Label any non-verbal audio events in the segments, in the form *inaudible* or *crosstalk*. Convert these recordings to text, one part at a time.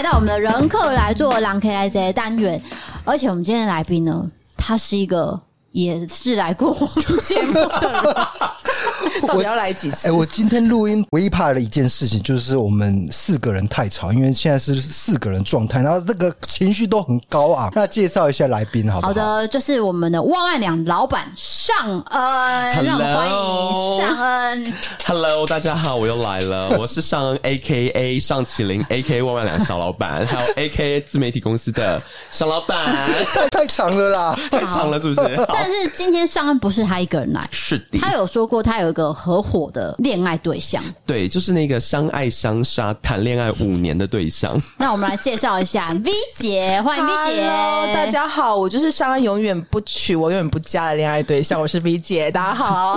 来到我们的人客来做狼 K I Z 单元，而且我们今天的来宾呢，他是一个也是来过我们节目的人。*laughs* 到底要来几次？*laughs* 哎、欸，我今天录音唯一怕的一件事情就是我们四个人太吵，因为现在是四个人状态，然后这个情绪都很高昂。那介绍一下来宾好不好？好的，就是我们的万万两老板尚恩，Hello. 让我们欢迎尚恩。Hello，大家好，我又来了，*laughs* 我是尚恩，A.K.A. 尚启麟，A.K.A. 万万两小老板，还有 A.K.A. 自媒体公司的尚老板。太太长了啦，太长了，是不是？但是今天尚恩不是他一个人来，是的，他有说过他有一个合伙的恋爱对象，对，就是那个相爱相杀谈恋爱五年的对象。*laughs* *laughs* 那我们来介绍一下 V 姐，欢迎 V 姐。Hello, 大家好，我就是相爱永远不娶，我永远不嫁的恋爱对象，*laughs* 我是 V 姐。大家好，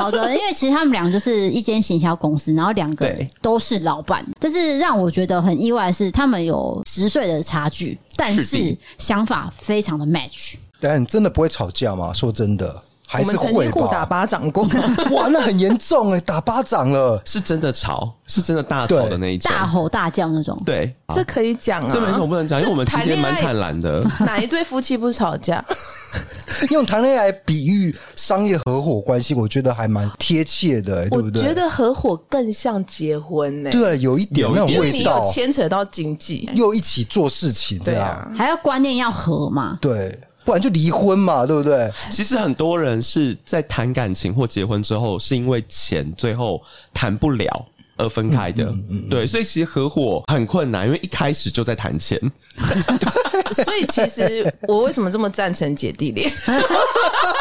好的，因为其实他们俩就是一间行销公司，然后两个都是老板。但是让我觉得很意外的是，他们有十岁的差距，但是想法非常的 match。但你真的不会吵架吗？说真的。还是会，我们曾经互打巴掌过，*laughs* 哇，那很严重哎，打巴掌了，是真的吵，是真的大吵的那一种，大吼大叫那种。对，这可以讲啊，这没什么不能讲，因为我们其实蛮坦然的。*laughs* 哪一对夫妻不吵架？*laughs* 用谈恋爱比喻商业合伙关系，我觉得还蛮贴切的，对不对？我觉得合伙更像结婚呢，对，有一点那种味道，牵扯到经济，又一起做事情，对啊，还要观念要合嘛，对。不然就离婚嘛，对不对？其实很多人是在谈感情或结婚之后，是因为钱最后谈不了而分开的。嗯嗯嗯、对，所以其实合伙很困难，因为一开始就在谈钱。*laughs* *laughs* 所以其实我为什么这么赞成姐弟恋？*laughs*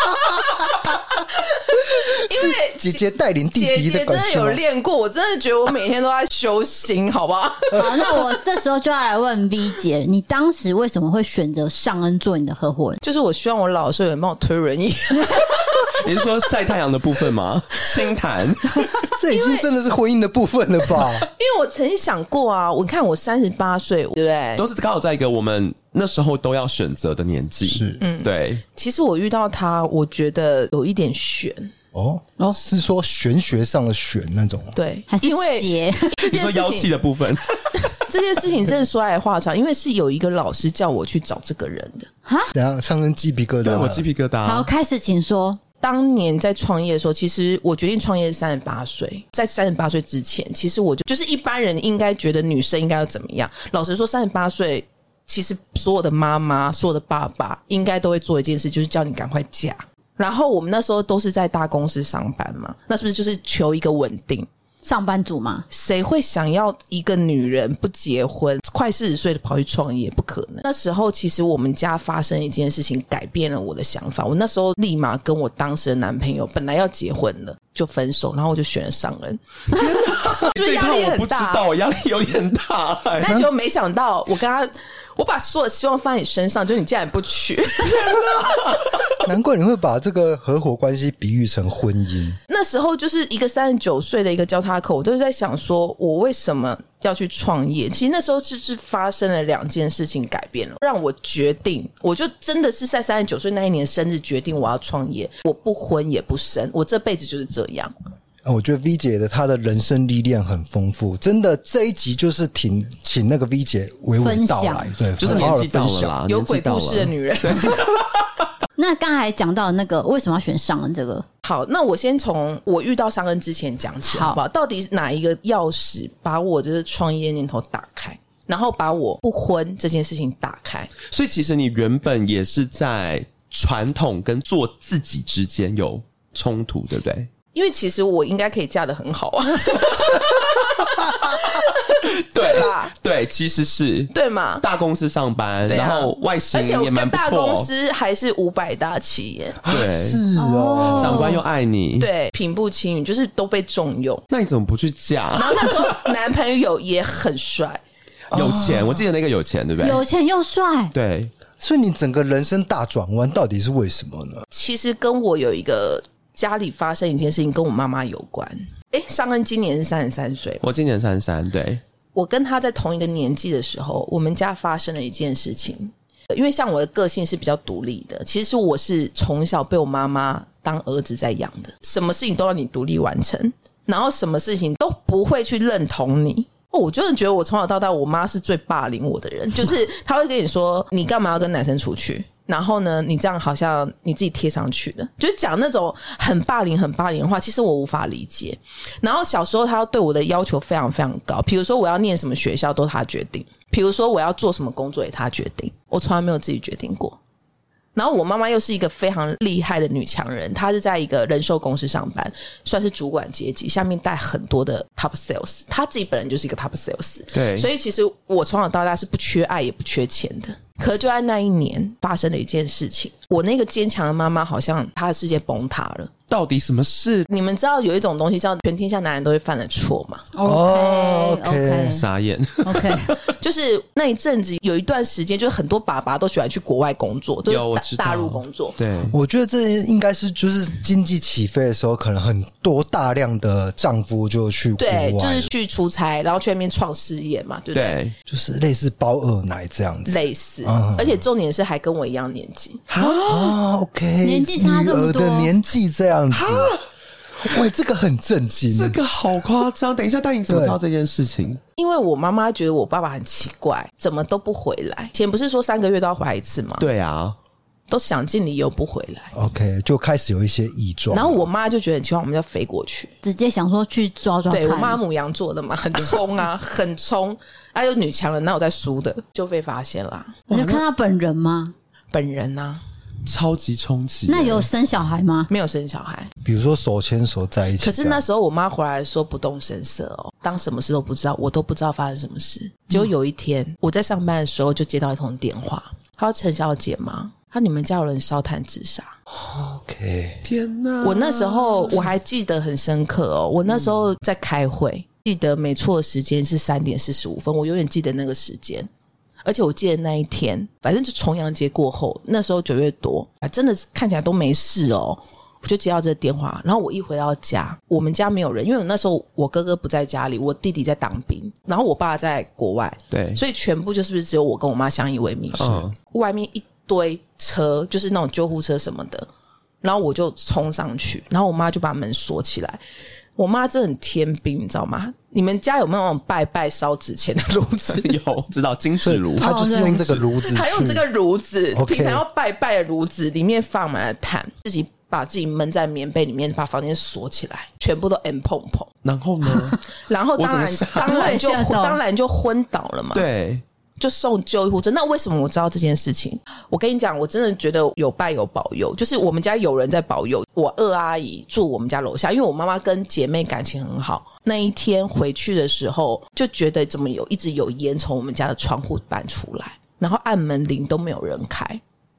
*laughs* 因为姐姐带领弟弟的，姐姐真的有练过，我真的觉得我每天都在修心，好不好？*laughs* 好，那我这时候就要来问 V 姐，你当时为什么会选择尚恩做你的合伙人？就是我希望我老的时候有人帮我推轮椅。*laughs* 你是说晒太阳的部分吗？清谈，这已经真的是婚姻的部分了吧？因为我曾经想过啊，我看我三十八岁，对不对？都是刚好在一个我们那时候都要选择的年纪，是，嗯，对。其实我遇到他，我觉得有一点悬。哦哦，是说玄学上的玄那种？对，还是因为你说妖气的部分？*laughs* 这件事情真的说来话长，因为是有一个老师叫我去找这个人的。哈，等下上身鸡皮疙瘩，对我鸡皮疙瘩。好，开始请说。当年在创业的时候，其实我决定创业是三十八岁，在三十八岁之前，其实我就就是一般人应该觉得女生应该要怎么样？老实说，三十八岁，其实所有的妈妈、所有的爸爸应该都会做一件事，就是叫你赶快嫁。然后我们那时候都是在大公司上班嘛，那是不是就是求一个稳定？上班族嘛，谁会想要一个女人不结婚，快四十岁的跑去创业？不可能。那时候其实我们家发生一件事情，改变了我的想法。我那时候立马跟我当时的男朋友，本来要结婚了，就分手，然后我就选了尚恩。*laughs* 这一套我不知道，压力有点大，欸。但就没想到，我跟他。我把所有的希望放在你身上，就你竟然不娶，*laughs* 难怪你会把这个合伙关系比喻成婚姻。那时候就是一个三十九岁的一个交叉口，我都是在想说，我为什么要去创业？其实那时候是是发生了两件事情，改变了，让我决定，我就真的是在三十九岁那一年生日决定我要创业，我不婚也不生，我这辈子就是这样。我觉得 V 姐的她的人生历练很丰富，真的这一集就是请请那个 V 姐娓娓道来，对，就是年纪到了啦，有鬼故事的女人。*laughs* 那刚才讲到那个为什么要选上恩这个？好，那我先从我遇到上恩之前讲起，好不好？到底是哪一个钥匙把我这个创业念头打开，然后把我不婚这件事情打开？所以其实你原本也是在传统跟做自己之间有冲突，对不对？因为其实我应该可以嫁的很好啊，*laughs* 对啦，对，其实是。对嘛，大公司上班，然后外形也蛮不错，而且我跟大公司还是五百大企业，对，是哦，长官又爱你，对，平步青云，就是都被重用。那你怎么不去嫁？然后那时候男朋友也很帅，*laughs* 有钱，我记得那个有钱，对不对？有钱又帅，对，所以你整个人生大转弯到底是为什么呢？其实跟我有一个。家里发生一件事情，跟我妈妈有关。哎、欸，尚恩今年是三十三岁，我今年三十三。对，我跟他在同一个年纪的时候，我们家发生了一件事情。因为像我的个性是比较独立的，其实我是从小被我妈妈当儿子在养的，什么事情都要你独立完成，然后什么事情都不会去认同你。哦，我真的觉得我从小到大，我妈是最霸凌我的人，就是她会跟你说，你干嘛要跟男生出去？然后呢，你这样好像你自己贴上去的，就讲那种很霸凌、很霸凌的话，其实我无法理解。然后小时候，他对我的要求非常非常高，比如说我要念什么学校都是他决定，比如说我要做什么工作也他决定，我从来没有自己决定过。然后我妈妈又是一个非常厉害的女强人，她是在一个人寿公司上班，算是主管阶级，下面带很多的 top sales，她自己本人就是一个 top sales，对，所以其实我从小到大是不缺爱也不缺钱的。可就在那一年发生了一件事情，我那个坚强的妈妈好像她的世界崩塌了。到底什么事？你们知道有一种东西叫全天下男人都会犯的错吗？哦，OK，傻眼。OK，*laughs* 就是那一阵子有一段时间，就是很多爸爸都喜欢去国外工作，都是大陆工作。对，我觉得这应该是就是经济起飞的时候，可能很多大量的丈夫就去对，就是去出差，然后去那边创事业嘛，对不对？对，就是类似包二奶这样子，类似。嗯、而且重点是还跟我一样年纪啊，OK，年纪差这么多，女儿的年纪这样子，喂，这个很震惊，这个好夸张。等一下，但你怎么知道这件事情？因为我妈妈觉得我爸爸很奇怪，怎么都不回来。以前不是说三个月都要回来一次吗？对啊。都想尽理由不回来，OK，就开始有一些异状。然后我妈就觉得很奇怪，我们就飞过去，直接想说去抓抓。对，我妈母羊座的嘛，很冲啊，*laughs* 很冲。还有女强人，哪有在输的？就被发现了。你就看他本人吗？本人啊，超级冲击。那有生小孩吗？没有生小孩。比如说手牵手在一起。可是那时候我妈回来说不动声色哦，当什么事都不知道，我都不知道发生什么事。结果有一天我在上班的时候就接到一通电话，她说陈小姐吗？他你们家有人烧炭自杀？OK，天哪！我那时候我还记得很深刻哦。我那时候在开会，记得没错的时间是三点四十五分，我永远记得那个时间。而且我记得那一天，反正就重阳节过后，那时候九月多，啊，真的看起来都没事哦。我就接到这个电话，然后我一回到家，我们家没有人，因为我那时候我哥哥不在家里，我弟弟在当兵，然后我爸在国外，对，所以全部就是不是只有我跟我妈相依为命？嗯，外面一堆车，就是那种救护车什么的，然后我就冲上去，然后我妈就把门锁起来。我妈真的很天兵，你知道吗？你们家有没有那种拜拜烧纸钱的炉子？*laughs* 有，知道金纸炉，他就是用这个炉子，他用这个炉子平常要拜拜的炉子，里面放满了炭，自己。把自己闷在棉被里面，把房间锁起来，全部都 M 碰碰。然后呢？*laughs* 然后当然当然就当然就昏倒了嘛。对，就送救护车。那为什么我知道这件事情？我跟你讲，我真的觉得有拜有保佑，就是我们家有人在保佑。我二阿姨住我们家楼下，因为我妈妈跟姐妹感情很好。那一天回去的时候，就觉得怎么有一直有烟从我们家的窗户搬出来，然后按门铃都没有人开。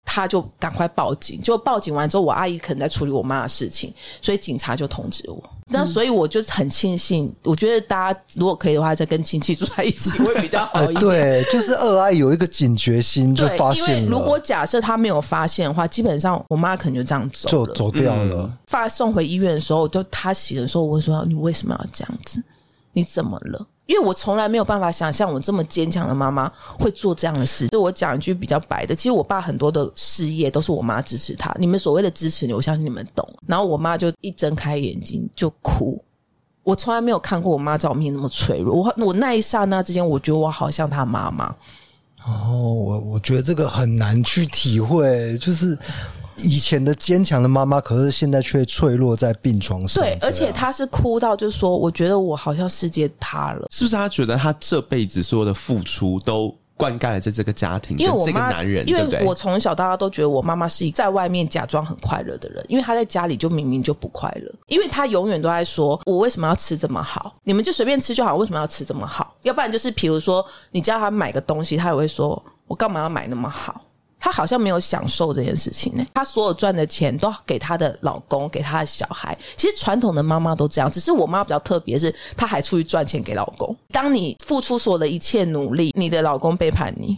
他就赶快报警，就报警完之后，我阿姨可能在处理我妈的事情，所以警察就通知我。那所以我就很庆幸，我觉得大家如果可以的话，再跟亲戚住在一起会比较好一点。*laughs* 对，就是二阿姨有一个警觉心，*laughs* 就发现了。因为如果假设他没有发现的话，基本上我妈可能就这样走就走掉了。发送回医院的时候，就他醒的时候，我会说：“你为什么要这样子？你怎么了？”因为我从来没有办法想象我这么坚强的妈妈会做这样的事。就我讲一句比较白的，其实我爸很多的事业都是我妈支持他。你们所谓的支持你，我相信你们懂。然后我妈就一睁开眼睛就哭。我从来没有看过我妈在我面前那么脆弱。我我那一刹那之间，我觉得我好像她妈妈。哦，我我觉得这个很难去体会，就是。以前的坚强的妈妈，可是现在却脆弱在病床上。对，而且她是哭到，就是说，我觉得我好像世界塌了。是不是？她觉得她这辈子所有的付出都灌溉了在这个家庭，因为我这个男人，因为我从小到大都觉得我妈妈是一个在外面假装很快乐的人，因为她在家里就明明就不快乐，因为她永远都在说：“我为什么要吃这么好？你们就随便吃就好，为什么要吃这么好？要不然就是，比如说你叫她买个东西，她也会说：我干嘛要买那么好？”她好像没有享受这件事情呢。她所有赚的钱都给她的老公，给她的小孩。其实传统的妈妈都这样，只是我妈比较特别，是她还出去赚钱给老公。当你付出所有的一切努力，你的老公背叛你，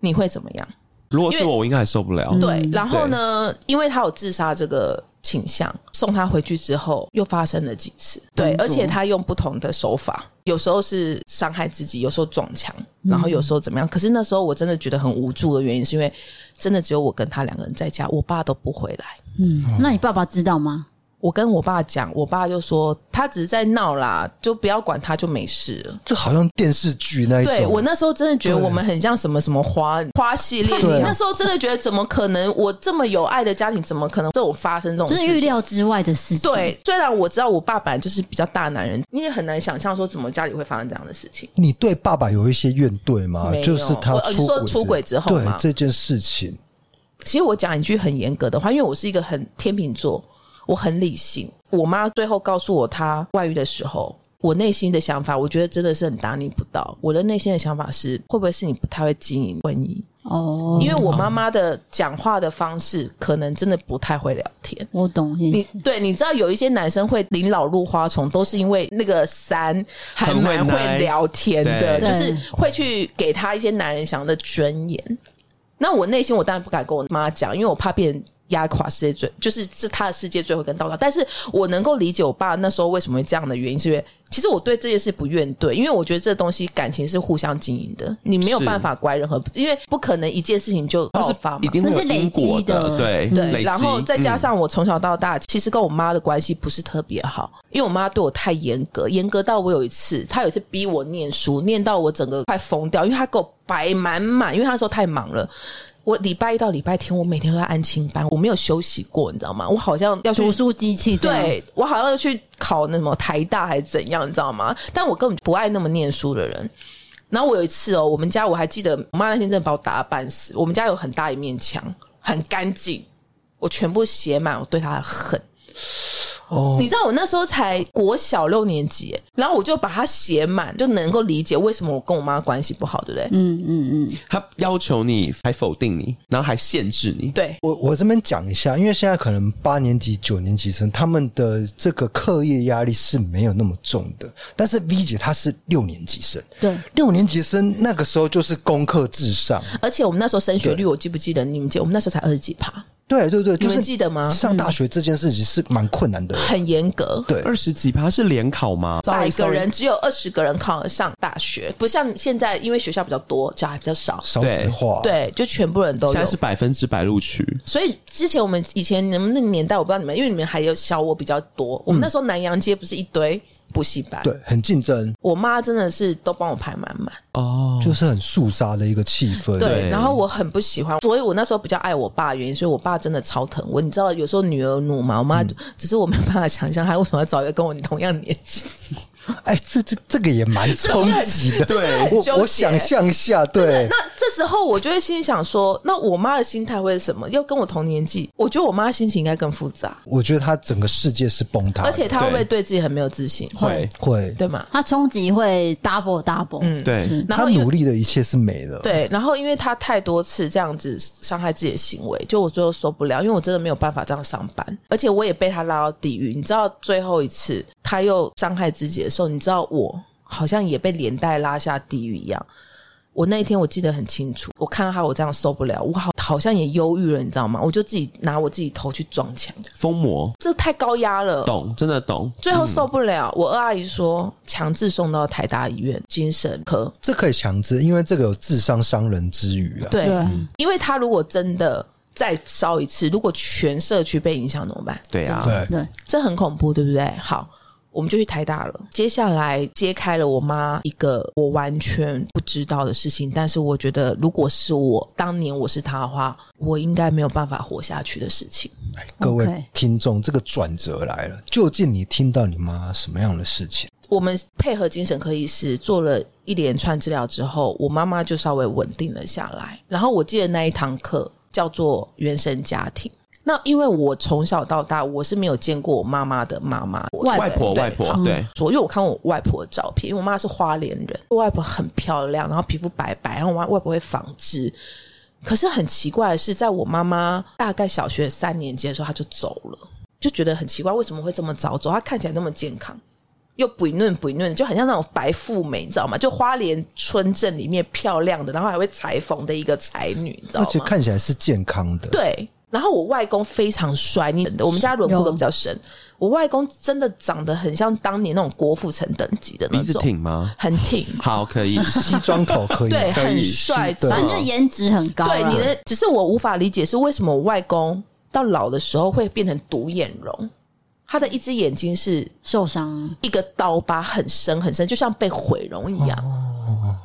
你会怎么样？如果是我，我应该还受不了。对，然后呢？因为她有自杀这个倾向，送他回去之后又发生了几次。对，而且他用不同的手法，有时候是伤害自己，有时候撞墙，然后有时候怎么样？可是那时候我真的觉得很无助的原因，是因为真的只有我跟他两个人在家，我爸都不回来。嗯，那你爸爸知道吗？我跟我爸讲，我爸就说他只是在闹啦，就不要管他，就没事了。就好像电视剧那一种。对，我那时候真的觉得我们很像什么什么花花系列。你那时候真的觉得怎么可能？我这么有爱的家庭，怎么可能这种发生这种事情？就是预料之外的事情。对，虽然我知道我爸本来就是比较大男人，你也很难想象说怎么家里会发生这样的事情。你对爸爸有一些怨怼吗？就是他出轨，你说出轨之后对这件事情。其实我讲一句很严格的话，因为我是一个很天秤座。我很理性。我妈最后告诉我她外遇的时候，我内心的想法，我觉得真的是很大逆不道。我的内心的想法是，会不会是你不太会经营婚姻？哦，因为我妈妈的讲话的方式，可能真的不太会聊天。我懂意思。你对，你知道有一些男生会临老入花丛，都是因为那个三还蛮会聊天的，就是会去给他一些男人想要的尊严。那我内心我当然不敢跟我妈讲，因为我怕变。压垮世界最就是是他的世界最后一根稻草，但是我能够理解我爸那时候为什么会这样的原因，是因为其实我对这件事不怨怼，因为我觉得这东西感情是互相经营的，你没有办法怪任何，因为不可能一件事情就爆发嘛，一定是累积的，对对。然后再加上我从小到大，其实跟我妈的关系不是特别好，因为我妈对我太严格，严格到我有一次，她有一次逼我念书，念到我整个快疯掉，因为她给我摆满满，因为她那时候太忙了。我礼拜一到礼拜天，我每天都在安亲班，我没有休息过，你知道吗？我好像要去读书机器，对我好像要去考那什么台大还是怎样，你知道吗？但我根本不爱那么念书的人。然后我有一次哦，我们家我还记得，我妈那天真的把我打了半死。我们家有很大一面墙，很干净，我全部写满我对她的恨。哦，你知道我那时候才国小六年级，然后我就把它写满，就能够理解为什么我跟我妈关系不好，对不对？嗯嗯嗯。他要求你，还否定你，然后还限制你。对，我我这边讲一下，因为现在可能八年级、九年级生他们的这个课业压力是没有那么重的，但是 V 姐她是六年级生，对，六年级生那个时候就是功课至上，而且我们那时候升学率，我记不记得？你们记得？我们那时候才二十几趴。对对对，就是记得吗？上大学这件事情是蛮困难的，很严格。对，二十几趴是联考吗？百个人只有二十个人考得上大学，不像现在，因为学校比较多，小孩比较少，少子化。对，就全部人都有。现在是百分之百录取。所以之前我们以前你们那个年代，我不知道你们，因为你们还有小我比较多。我们那时候南洋街不是一堆。补习班对，很竞争。我妈真的是都帮我排满满哦，就是很肃杀的一个气氛。对，然后我很不喜欢，所以我那时候比较爱我爸的原因，所以我爸真的超疼我。你知道，有时候女儿怒嘛，我妈、嗯、只是我没有办法想象，她为什么要找一个跟我同样年纪。*laughs* 哎，这这这个也蛮冲击的，对，我我想象一下，对。那这时候我就会心里想说，那我妈的心态会是什么？要跟我同年纪，我觉得我妈心情应该更复杂。我觉得她整个世界是崩塌，而且她会不会对自己很没有自信？会会，对吗？她冲击会 double double，嗯，对。她努力的一切是没了，对。然后因为她太多次这样子伤害自己的行为，就我最后受不了，因为我真的没有办法这样上班，而且我也被她拉到地狱。你知道最后一次她又伤害自己的时候，你知道我。好像也被连带拉下地狱一样。我那一天我记得很清楚，我看到他我这样受不了，我好好像也忧郁了，你知道吗？我就自己拿我自己头去撞墙，疯魔，这太高压了。懂，真的懂。最后受不了，嗯、我二阿姨说强制送到台大医院精神科。这可以强制，因为这个有自伤伤人之余啊。对，嗯、因为他如果真的再烧一次，如果全社区被影响怎么办？对啊，对对，这很恐怖，对不对？好。我们就去台大了。接下来揭开了我妈一个我完全不知道的事情，但是我觉得，如果是我当年我是她的话，我应该没有办法活下去的事情。各位听众，这个转折来了，究竟你听到你妈什么样的事情？我们配合精神科医师做了一连串治疗之后，我妈妈就稍微稳定了下来。然后我记得那一堂课叫做原生家庭。那因为我从小到大我是没有见过我妈妈的妈妈，外婆外婆对，所以我看我外婆的照片，因为我妈是花莲人，我外婆很漂亮，然后皮肤白白，然后我妈外婆会纺织。可是很奇怪的是，在我妈妈大概小学三年级的时候，她就走了，就觉得很奇怪，为什么会这么早走？她看起来那么健康，又不嫩不嫩，就很像那种白富美，你知道吗？就花莲村镇里面漂亮的，然后还会裁缝的一个才女，你知道吗？而且看起来是健康的，对。然后我外公非常帅，你我们家轮廓都比较深。我外公真的长得很像当年那种郭富城等级的那种，鼻子挺吗？很挺，*laughs* 好，可以西装头可以，对，很帅，反正就颜值很高。对，你的只是我无法理解是为什么我外公到老的时候会变成独眼龙。他的一只眼睛是受伤，一个刀疤很深很深，就像被毁容一样。哦、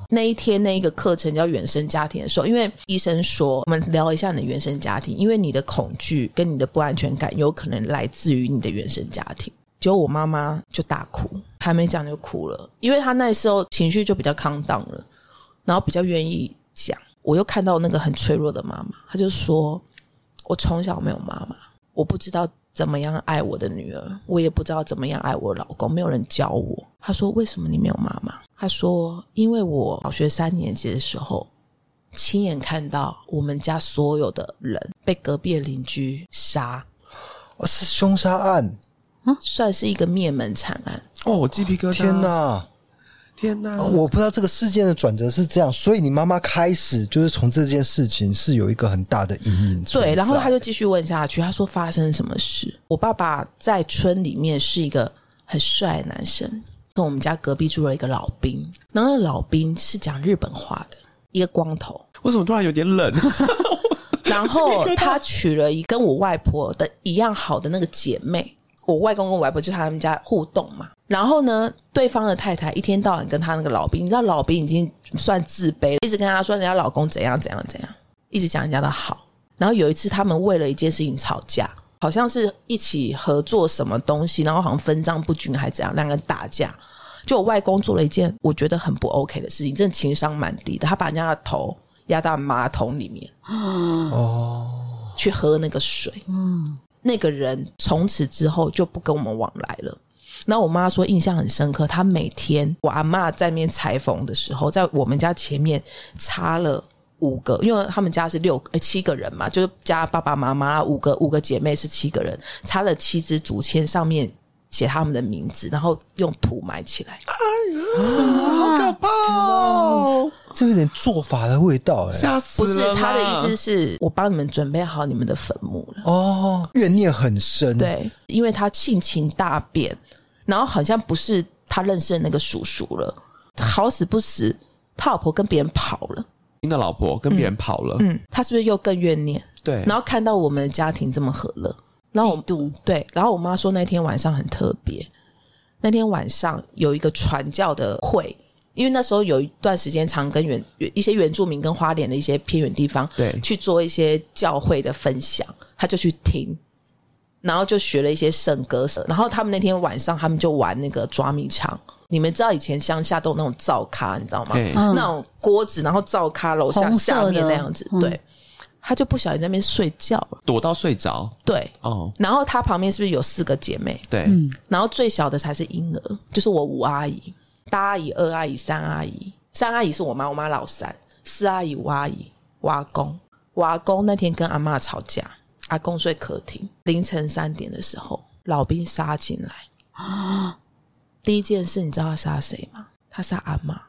那一天那一个课程叫原生家庭的时候，因为医生说，我们聊一下你的原生家庭，因为你的恐惧跟你的不安全感有可能来自于你的原生家庭。结果我妈妈就大哭，还没讲就哭了，因为她那时候情绪就比较 calm down 了，然后比较愿意讲。我又看到那个很脆弱的妈妈，她就说：“我从小没有妈妈，我不知道。”怎么样爱我的女儿，我也不知道怎么样爱我老公，没有人教我。他说：“为什么你没有妈妈？”他说：“因为我小学三年级的时候，亲眼看到我们家所有的人被隔壁的邻居杀，哦，是凶杀案，算是一个灭门惨案。”哦，我鸡皮疙瘩！天哪！天呐！我不知道这个事件的转折是这样，所以你妈妈开始就是从这件事情是有一个很大的阴影。对，然后他就继续问下去，他说发生什么事？我爸爸在村里面是一个很帅的男生，跟我们家隔壁住了一个老兵，然后那老兵是讲日本话的，一个光头。为什么突然有点冷？然后他娶了一跟我外婆的一样好的那个姐妹。我外公跟我外婆就是他们家互动嘛，然后呢，对方的太太一天到晚跟他那个老兵，你知道老兵已经算自卑了，一直跟他说人家老公怎样怎样怎样，一直讲人家的好。然后有一次他们为了一件事情吵架，好像是一起合作什么东西，然后好像分赃不均还怎样，两个人打架。就我外公做了一件我觉得很不 OK 的事情，真的情商蛮低的，他把人家的头压到马桶里面，哦，去喝那个水，嗯。那个人从此之后就不跟我们往来了。然后我妈说印象很深刻，她每天我阿嬷在那边裁缝的时候，在我们家前面插了五个，因为他们家是六呃七个人嘛，就是加爸爸妈妈五个五个姐妹是七个人，插了七支竹签，上面写他们的名字，然后用土埋起来。哎呀，好可怕哦！这有点做法的味道，哎，吓死了！不是他的意思是我帮你们准备好你们的坟墓了。哦，怨念很深。对，因为他性情大变，然后好像不是他认识的那个叔叔了。好死不死，他老婆跟别人跑了。您的老婆跟别人跑了，嗯，他是不是又更怨念？对。然后看到我们的家庭这么和乐，然后嫉妒。对，然后我妈说那天晚上很特别，那天晚上有一个传教的会。因为那时候有一段时间，常跟原一些原住民跟花莲的一些偏远地方，对，去做一些教会的分享，他就去听，然后就学了一些圣歌。然后他们那天晚上，他们就玩那个抓迷藏。你们知道以前乡下都有那种灶咖，你知道吗？那种锅子，然后灶咖楼下下面那样子。对，他就不小心在那边睡觉了，躲到睡着。对，哦。然后他旁边是不是有四个姐妹？对，然后最小的才是婴儿，就是我五阿姨。大阿姨、二阿姨、三阿姨，三阿姨是我妈，我妈老三。四阿姨、五阿姨、我阿公，我阿公那天跟阿嬷吵架，阿公睡客厅。凌晨三点的时候，老兵杀进来。啊！第一件事，你知道他杀谁吗？他杀阿妈。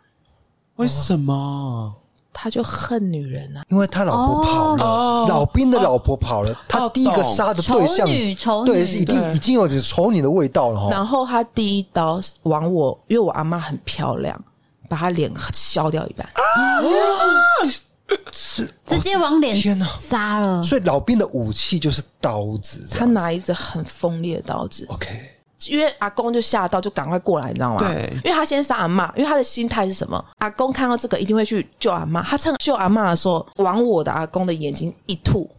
为什么？他就恨女人啊，因为他老婆跑了，哦、老兵的老婆跑了，哦、他第一个杀的对象，对，是已经已经有点丑女的味道了。然后他第一刀往我，因为我阿妈很漂亮，把她脸削掉一半，是 *laughs* 直接往脸天哪杀了。所以老兵的武器就是刀子，他拿一只很锋利的刀子。OK。因为阿公就吓到，就赶快过来，你知道吗？对，因为他先杀阿嬷，因为他的心态是什么？阿公看到这个一定会去救阿嬷。他趁救阿嬷的时候，往我的阿公的眼睛一吐，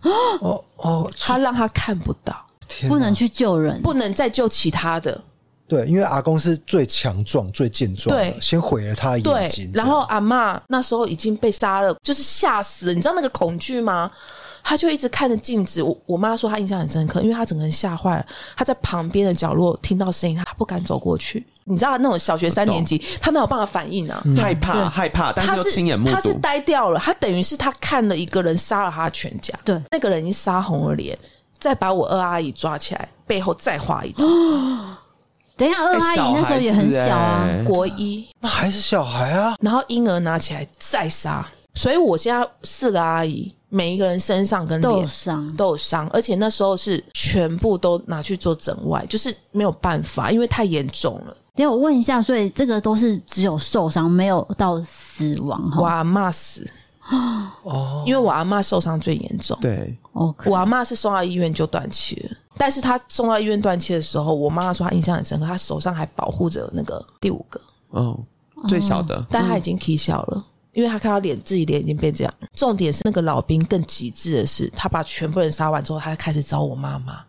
哦哦，他让他看不到，天哪，不能去救人，不能再救其他的。对，因为阿公是最强壮、最健壮，对，先毁了他的眼睛。然后阿妈那时候已经被杀了，就是吓死了，你知道那个恐惧吗？他就一直看着镜子，我我妈说她印象很深刻，因为她整个人吓坏了。她在旁边的角落听到声音，她不敢走过去。你知道那种小学三年级，他哪有办法反应啊？害怕，害怕，但是又亲眼目睹。他是呆掉了，他等于是他看了一个人杀了他全家。对，那个人已经杀红了脸，再把我二阿姨抓起来，背后再划一刀。*gasps* 等一下，二阿姨那时候也很小啊，国一，那还是小孩啊。然后婴儿拿起来再杀，所以我现在四个阿姨。每一个人身上跟脸都有伤，都有伤，而且那时候是全部都拿去做整外，就是没有办法，因为太严重了。等我问一下，所以这个都是只有受伤，没有到死亡哈？我阿妈死哦，因为我阿妈受伤最严重。对，哦，我阿妈是送到医院就断气了，但是他送到医院断气的时候，我妈妈说她印象很深刻，她手上还保护着那个第五个，哦，最小的，但他已经起小了。因为他看到脸，自己脸已经变这样。重点是那个老兵更极致的是，他把全部人杀完之后，他开始找我妈妈。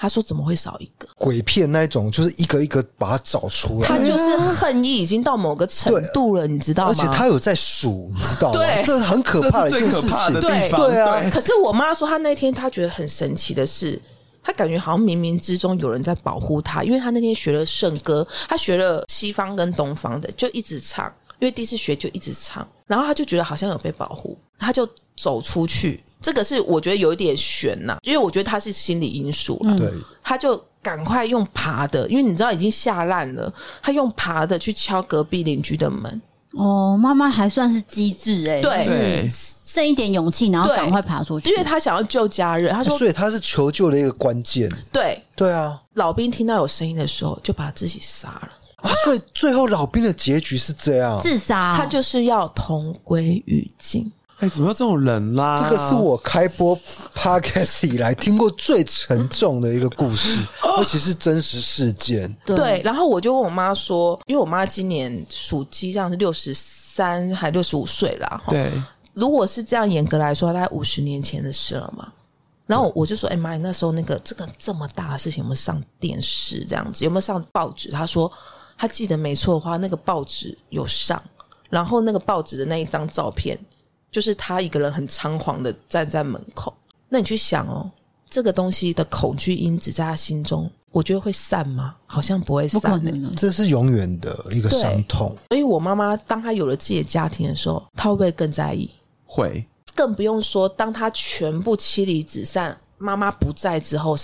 他说：“怎么会少一个？鬼片那一种，就是一个一个把它找出来。他就是恨意已经到某个程度了，你知道吗？而且他有在数，你知道吗？对，这是很可怕的一件事情。对对啊。可是我妈说，她那天她觉得很神奇的是，她感觉好像冥冥之中有人在保护她，因为她那天学了圣歌，她学了西方跟东方的，就一直唱。”因为第一次学就一直唱，然后她就觉得好像有被保护，她就走出去。这个是我觉得有一点悬呐，因为我觉得他是心理因素了。对，他就赶快用爬的，因为你知道已经吓烂了，他用爬的去敲隔壁邻居的门。哦，妈妈还算是机智哎，对，剩一点勇气，然后赶快爬出去，因为他想要救家人。他说，所以他是求救的一个关键。对，对啊。老兵听到有声音的时候，就把自己杀了。啊，所以最后老兵的结局是这样，自杀，他就是要同归于尽。哎，怎么有这种人啦？这个是我开播 podcast 以来听过最沉重的一个故事，而且是真实事件。对，然后我就问我妈说，因为我妈今年属鸡，这样是六十三还六十五岁了。对，如果是这样严格来说，大概五十年前的事了嘛。然后我就说：“哎妈，你那时候那个这个这么大的事情，有没有上电视这样子？有没有上报纸？”他说。他记得没错的话，那个报纸有上，然后那个报纸的那一张照片，就是他一个人很仓皇的站在门口。那你去想哦，这个东西的恐惧因子在他心中，我觉得会散吗？好像不会散，不可能，这是永远的一个伤痛。所以我妈妈当她有了自己的家庭的时候，她会不会更在意？会，更不用说当她全部妻离子散，妈妈不在之后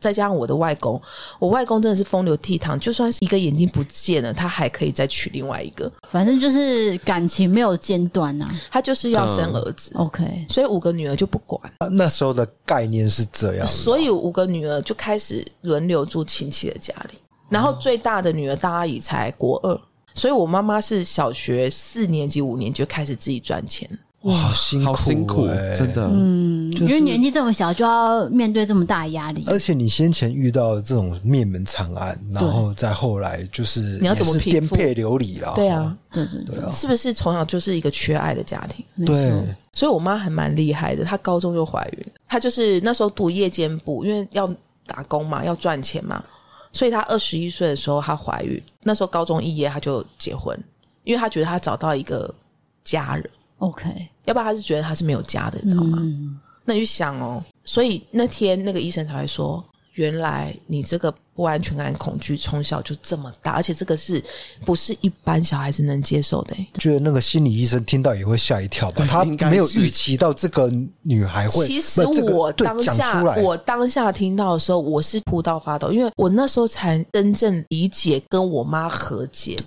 再加上我的外公，我外公真的是风流倜傥，就算是一个眼睛不见了，他还可以再娶另外一个。反正就是感情没有间断呐，他就是要生儿子。嗯、OK，所以五个女儿就不管。那时候的概念是这样，所以五个女儿就开始轮流住亲戚的家里，然后最大的女儿大阿姨才国二，所以我妈妈是小学四年级、五年级就开始自己赚钱。哇，好辛苦，欸，好辛苦，真的。嗯，就是，因为年纪这么小，就要面对这么大的压力。而且你先前遇到这种灭门惨案，然后再后来就是你要怎么颠沛流离了？对啊，对对对，是不是从小就是一个缺爱的家庭？对，所以我妈还蛮厉害的。她高中就怀孕，她就是那时候读夜间部，因为要打工嘛，要赚钱嘛，所以她二十一岁的时候她怀孕。那时候高中毕业，她就结婚，因为她觉得她找到一个家人。OK，要不然他是觉得他是没有家的，你知道吗？嗯、那你就想哦，所以那天那个医生才会说，原来你这个不安全感恐惧从小就这么大，而且这个是不是一般小孩子能接受的？觉得那个心理医生听到也会吓一跳吧？他没有预期到这个女孩会。其实我当下，我当下听到的时候，我是哭到发抖，因为我那时候才真正理解，跟我妈和解。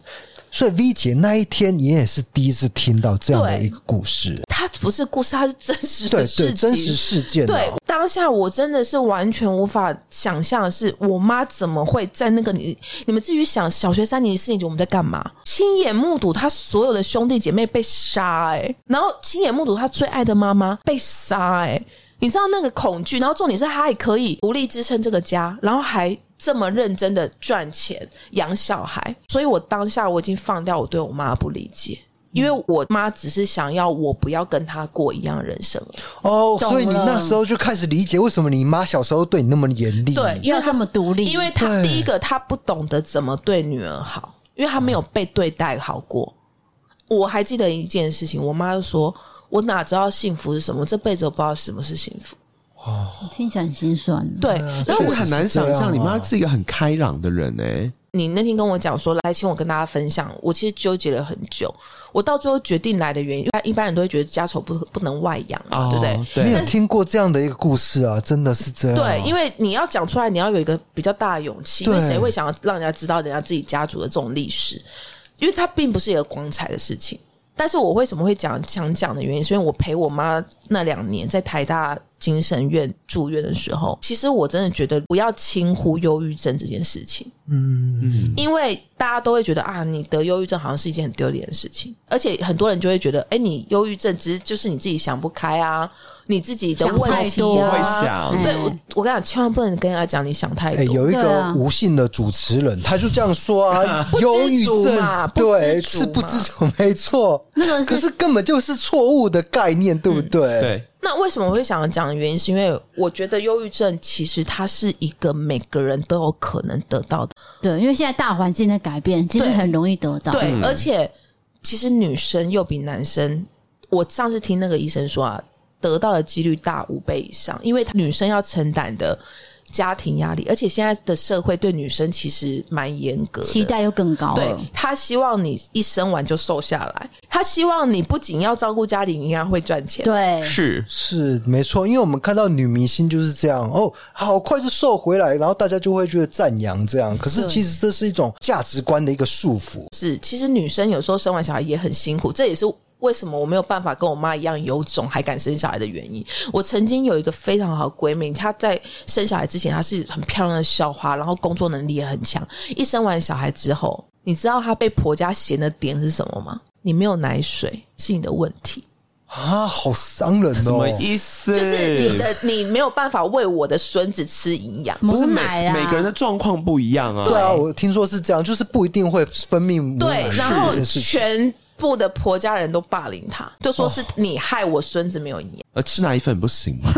所以 V 姐那一天，你也是第一次听到这样的一个故事。它不是故事，它是真实的事情，对对，真实事件。对，当下我真的是完全无法想象的是，我妈怎么会在那个你你们自己想，小学三年级、四年级我们在干嘛？亲眼目睹她所有的兄弟姐妹被杀，哎，然后亲眼目睹她最爱的妈妈被杀，哎，你知道那个恐惧，然后重点是她还可以独立支撑这个家，然后还。这么认真的赚钱养小孩，所以我当下我已经放掉我对我妈不理解，因为我妈只是想要我不要跟她过一样人生哦，所以你那时候就开始理解为什么你妈小时候对你那么严厉，对，因为这么独立，因为她第一个她不懂得怎么对女儿好，因为她没有被对待好过。我还记得一件事情，我妈就说：“我哪知道幸福是什么？这辈子我不知道什么是幸福。”哦，听起来很心酸。对，但我很难想象你妈是一个很开朗的人哎、欸。你那天跟我讲说来请我跟大家分享，我其实纠结了很久。我到最后决定来的原因，因为一般人都会觉得家丑不不能外扬嘛，哦、对不对？对。你有听过这样的一个故事啊？真的是这样。对，因为你要讲出来，你要有一个比较大的勇气。因为谁会想要让人家知道人家自己家族的这种历史？因为它并不是一个光彩的事情。但是我为什么会讲想讲的原因，是因为我陪我妈那两年在台大。精神院住院的时候，其实我真的觉得不要轻忽忧郁症这件事情。嗯嗯，因为大家都会觉得啊，你得忧郁症好像是一件很丢脸的事情，而且很多人就会觉得，哎，你忧郁症只是就是你自己想不开啊，你自己的问题啊。会想对我，我跟你讲，千万不能跟人家讲你想太多。欸、有一个无姓的主持人，他就这样说啊，*laughs* 忧郁症对是不知足，没错，那个可是根本就是错误的概念，对不对？嗯、对。那为什么我会想要讲的原因，是因为我觉得忧郁症其实它是一个每个人都有可能得到的。对，因为现在大环境的改变，其实很容易得到。对，对，而且其实女生又比男生，我上次听那个医生说啊，得到的几率大五倍以上，因为女生要承担的。家庭压力，而且现在的社会对女生其实蛮严格的，期待又更高。对，他希望你一生完就瘦下来，他希望你不仅要照顾家庭，应该会赚钱。对，是是没错，因为我们看到女明星就是这样哦，好快就瘦回来，然后大家就会觉得赞扬这样。可是其实这是一种价值观的一个束缚。是，其实女生有时候生完小孩也很辛苦，这也是。为什么我没有办法跟我妈一样有种还敢生小孩的原因？我曾经有一个非常好的闺蜜，她在生小孩之前，她是很漂亮的校花，然后工作能力也很强。一生完小孩之后，你知道她被婆家嫌的点是什么吗？你没有奶水是你的问题啊，好伤人哦！什么意思？就是你的你没有办法喂我的孙子吃营养，不是奶啊？每个人的状况不一样啊。对啊，我听说是这样，就是不一定会分泌母奶。对，然后全。部的婆家人都霸凌他，就说是你害我孙子没有营养。呃，吃哪一份不行吗？*laughs*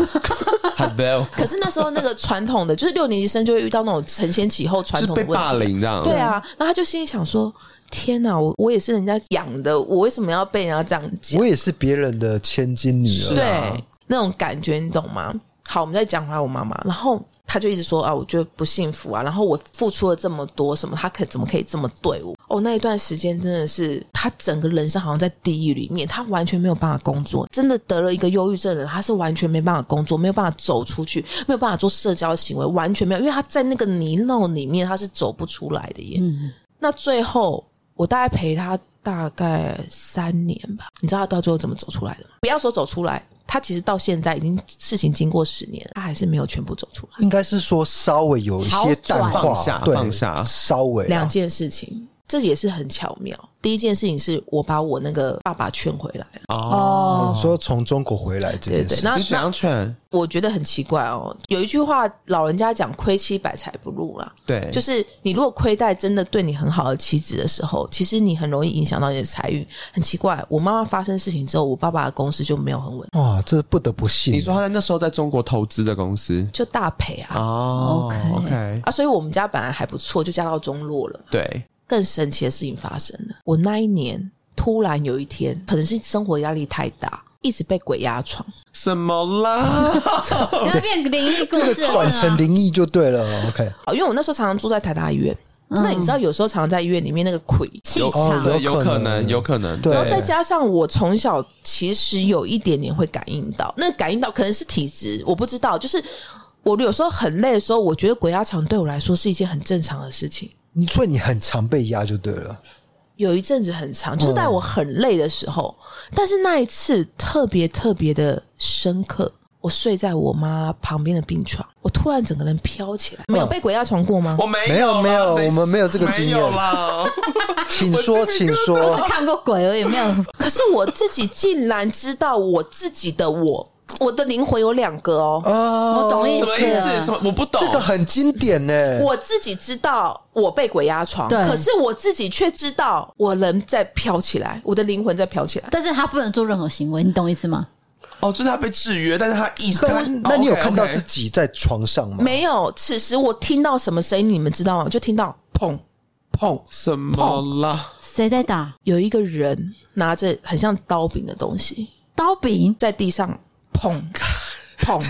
可是那时候那个传统的，就是六年级生就会遇到那种承先启后传统的被霸凌这样。对啊，那他就心里想说：天哪，我我也是人家养的，我为什么要被人家这样讲？我也是别人的千金女儿，对那种感觉，你懂吗？好，我们再讲回来我妈妈，然后。他就一直说啊，我觉得不幸福啊，然后我付出了这么多，什么他可怎么可以这么对我？哦，那一段时间真的是他整个人生好像在地狱里面，他完全没有办法工作，真的得了一个忧郁症的人，他是完全没办法工作，没有办法走出去，没有办法做社交行为，完全没有，因为他在那个泥淖里面，他是走不出来的耶。嗯，那最后我大概陪他大概三年吧，你知道他到最后怎么走出来的吗？不要说走出来。他其实到现在已经事情经过十年，他还是没有全部走出来。应该是说稍微有一些淡化，放下，对，放下，稍微两件事情。这也是很巧妙。第一件事情是我把我那个爸爸劝回来了。哦，你说从中国回来这件事，对对，那怎样劝？我觉得很奇怪哦。有一句话，老人家讲“亏妻百财不入”啦。对，就是你如果亏待真的对你很好的妻子的时候，其实你很容易影响到你的财运。很奇怪，我妈妈发生事情之后，我爸爸的公司就没有很稳。哇，这不得不信。你说他在那时候在中国投资的公司就大赔啊。哦，OK OK 啊，所以我们家本来还不错，就家道中落了。对。更神奇的事情发生了，我那一年突然有一天，可能是生活压力太大，一直被鬼压床。什么啦？*laughs* 要变灵异故事，这个转成灵异就对了。OK，因为我那时候常常住在台大医院，嗯、那你知道有时候常常在医院里面那个鬼气场，对，有可能，有可能。对，然后再加上我从小其实有一点点会感应到，那感应到可能是体质，我不知道。就是我有时候很累的时候，我觉得鬼压床对我来说是一件很正常的事情。你说你很常被压就对了，有一阵子很长，就是在我很累的时候。嗯、但是那一次特别特别的深刻，我睡在我妈旁边的病床，我突然整个人飘起来。没有被鬼压床过吗？我没有，没有，没有，我们没有这个经验啦。请说，请说，我看过鬼而已，没有。可是我自己竟然知道我自己的我。我的灵魂有两个哦，哦，我懂意思，什么意思？什么？我不懂。这个很经典呢。我自己知道我被鬼压床，对，可是我自己却知道我人在飘起来，我的灵魂在飘起来，但是他不能做任何行为，你懂意思吗？哦，就是他被制约，但是他意识。那你有看到自己在床上吗？没有。此时我听到什么声音，你们知道吗？就听到砰砰什么啦？谁在打？有一个人拿着很像刀柄的东西，刀柄在地上。砰砰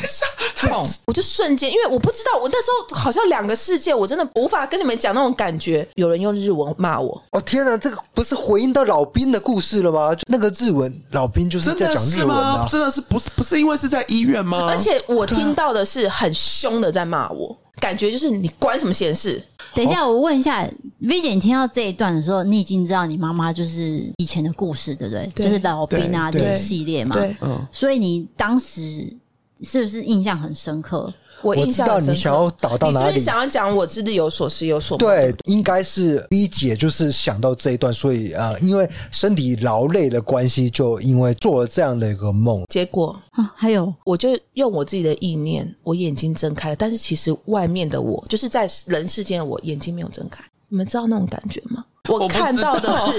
砰！我就瞬间，因为我不知道，我那时候好像两个世界，我真的无法跟你们讲那种感觉。有人用日文骂我，哦天哪，这个不是回应到老兵的故事了吗？就那个日文，老兵就是在讲日文啊，真的是不是不是因为是在医院吗？而且我听到的是很凶的在骂我，感觉就是你关什么闲事？等一下，我问一下 V 姐，你听到这一段的时候，你已经知道你妈妈就是以前的故事，对不对？对，就是老兵啊这一系列嘛。对，嗯。所以你当时是不是印象很深刻？我印象我知道你想要导到哪里，你是不是想要讲我是日有所思有所梦？对，应该是 B 姐就是想到这一段，所以呃，因为身体劳累的关系，就因为做了这样的一个梦，结果啊，还有？我就用我自己的意念，我眼睛睁开了，但是其实外面的我，就是在人世间的我眼睛没有睁开，你们知道那种感觉吗？我看到的是，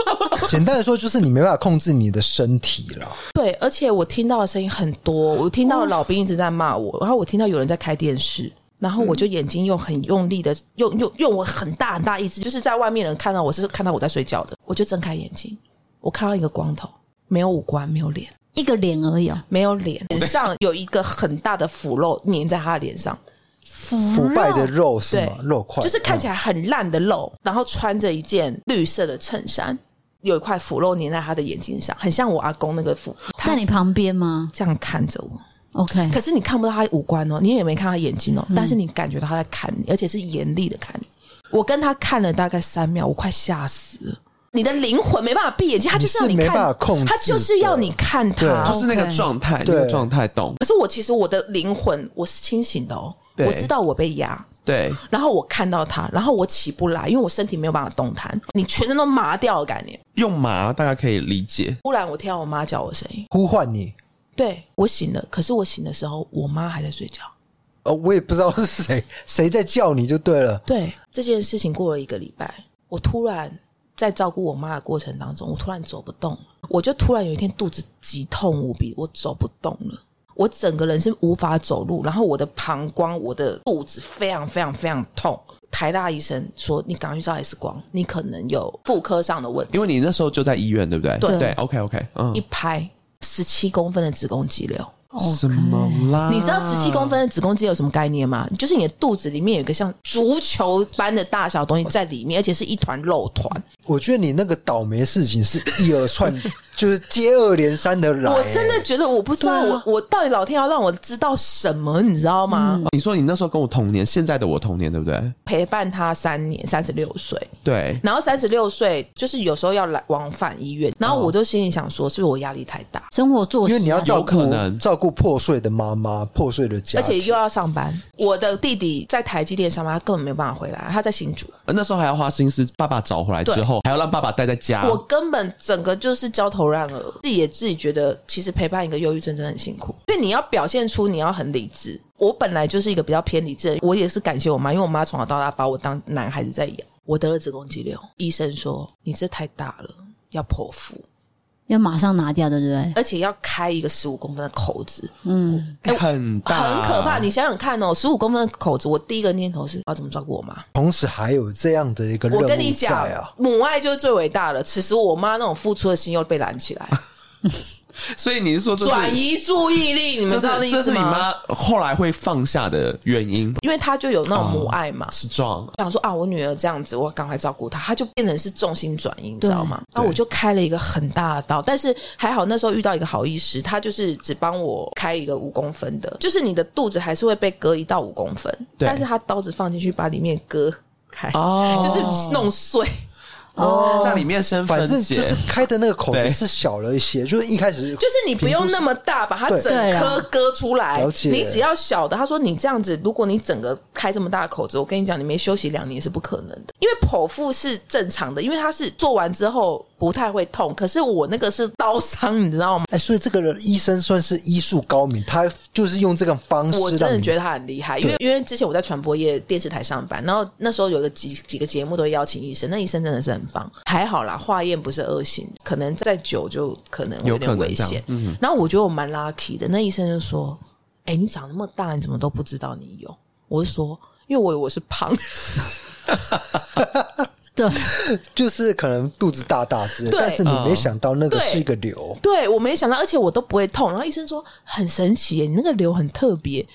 *laughs* 简单的说，就是你没办法控制你的身体了。对，而且我听到的声音很多，我听到老兵一直在骂我，然后我听到有人在开电视，然后我就眼睛用很用力的，用用用我很大很大意思，就是在外面人看到我是看到我在睡觉的，我就睁开眼睛，我看到一个光头，没有五官，没有脸，一个脸而已哦，没有脸，脸上有一个很大的腐肉粘在他的脸上。腐败的肉是吗？肉块就是看起来很烂的肉，然后穿着一件绿色的衬衫，有一块腐肉粘在他的眼睛上，很像我阿公那个腐。在你旁边吗？这样看着我，OK。可是你看不到他五官哦，你也没看他眼睛哦，但是你感觉到他在看你，而且是严厉的看你。我跟他看了大概三秒，我快吓死了。你的灵魂没办法闭眼睛，他就是要你看，没办法控制，他就是要你看他，就是那个状态，那个状态懂。可是我其实我的灵魂我是清醒的哦。我知道我被压，对，然后我看到他，然后我起不来，因为我身体没有办法动弹，你全身都麻掉的概念。用麻大家可以理解。忽然我听到我妈叫我声音，呼唤你。对，我醒了，可是我醒的时候，我妈还在睡觉。呃，我也不知道是谁，谁在叫你就对了。对，这件事情过了一个礼拜，我突然在照顾我妈的过程当中，我突然走不动了，我就突然有一天肚子极痛无比，我走不动了。我整个人是无法走路，然后我的膀胱、我的肚子非常非常非常痛。台大医生说：“你赶快去照 X 光，你可能有妇科上的问题。”因为你那时候就在医院，对不对？对对，OK OK，嗯，一拍十七公分的子宫肌瘤。什么啦？你知道十七公分的子宫肌瘤有什么概念吗？就是你的肚子里面有一个像足球般的大小东西在里面，而且是一团肉团。我觉得你那个倒霉事情是一而串，*laughs* 就是接二连三的来。我真的觉得我不知道我，我、啊、我到底老天要让我知道什么，你知道吗、嗯？你说你那时候跟我同年，现在的我同年，对不对？陪伴他三年，三十六岁。对。然后三十六岁，就是有时候要来往返医院，然后我就心里想说，是不是我压力太大？生活作息，因为你要照顾照顾破碎的妈妈，破碎的家，而且又要上班。我的弟弟在台积电上班，他根本没有办法回来，他在新竹。那时候还要花心思，爸爸找回来之后，还要让爸。爸待在家，我根本整个就是焦头烂额，自己也自己觉得，其实陪伴一个忧郁症真的很辛苦，因为你要表现出你要很理智。我本来就是一个比较偏理智的人，我也是感谢我妈，因为我妈从小到大把我当男孩子在养。我得了子宫肌瘤，医生说你这太大了，要剖腹。要马上拿掉，对不对？而且要开一个十五公分的口子，嗯，很大，很可怕。你想想看哦，十五公分的口子，我第一个念头是要怎么照顾我妈？同时还有这样的一个任务在啊，我跟你讲，母爱就是最伟大的。此时我妈那种付出的心又被拦起来。*laughs* *laughs* 所以你是说转移注意力？你们知道那意思吗？这是你妈后来会放下的原因，因为她就有那种母爱嘛。是壮，想说啊，我女儿这样子，我赶快照顾她，她就变成是重心转移，你知道吗？那我就开了一个很大的刀，但是还好那时候遇到一个好医师，他就是只帮我开一个五公分的，就是你的肚子还是会被割一到五公分，但是他刀子放进去把里面割开，哦，*laughs* 就是弄碎。哦，在里面生分，反正就是开的那个口子是小了一些，就是一开始就是你不用那么大把它整颗割出来，你只要小的。他说你这样子，如果你整个开这么大的口子，我跟你讲，你没休息两年是不可能的，因为剖腹是正常的，因为他是做完之后。不太会痛，可是我那个是刀伤，你知道吗？哎，所以这个人医生算是医术高明，他就是用这个方式。我真的觉得他很厉害，因为因为之前我在传播业电视台上班，然后那时候有个几几个节目都会邀请医生，那医生真的是很棒，还好啦，化验不是恶性，可能再久就可能有点危险。嗯，然后我觉得我蛮 lucky 的，那医生就说：“哎，你长那么大，你怎么都不知道你有？”我就说：“因为我以为我是胖。*laughs* ”对，就是可能肚子大大只，但是你没想到那个是一个瘤。对，对，我没想到，而且我都不会痛。然后医生说很神奇耶，你那个瘤很特别，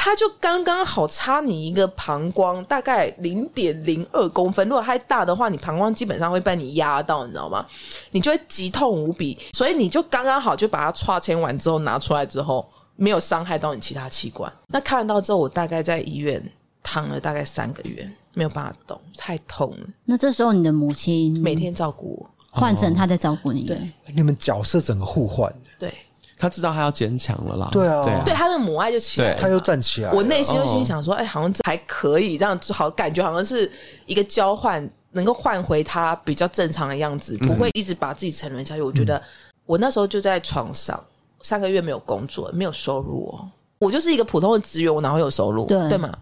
它就刚刚好差你一个膀胱，大概零点零二公分。如果太大的话，你膀胱基本上会被你压到，你知道吗？你就会极痛无比。所以你就刚刚好就把它插签完之后拿出来之后，没有伤害到你其他器官。那看到之后，我大概在医院躺了大概三个月。没有办法动，太痛了。那这时候你的母亲每天照顾我，换成她在照顾你。对，你们角色整个互换。对，他知道他要坚强了啦。对啊，对啊，对他的母爱就起来了，他又站起来。我内心又心想说，哎、欸，好像还可以这样，好感觉好像是一个交换，能够换回他比较正常的样子，不会一直把自己沉沦下去。我觉得我那时候就在床上，三个月没有工作，没有收入哦。我就是一个普通的职员，我哪会有收入？对，对吗？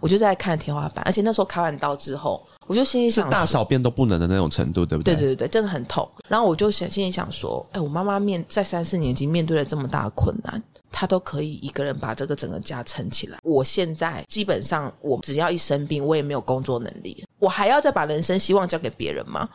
我就在看天花板，而且那时候开完刀之后，我就心里想，大小便都不能的那种程度，对不对？对对对，真的很痛。然后我就想，心里想说，哎，我妈妈面在三四年级面对了这么大的困难，她都可以一个人把这个整个家撑起来。我现在基本上，我只要一生病，我也没有工作能力，我还要再把人生希望交给别人吗？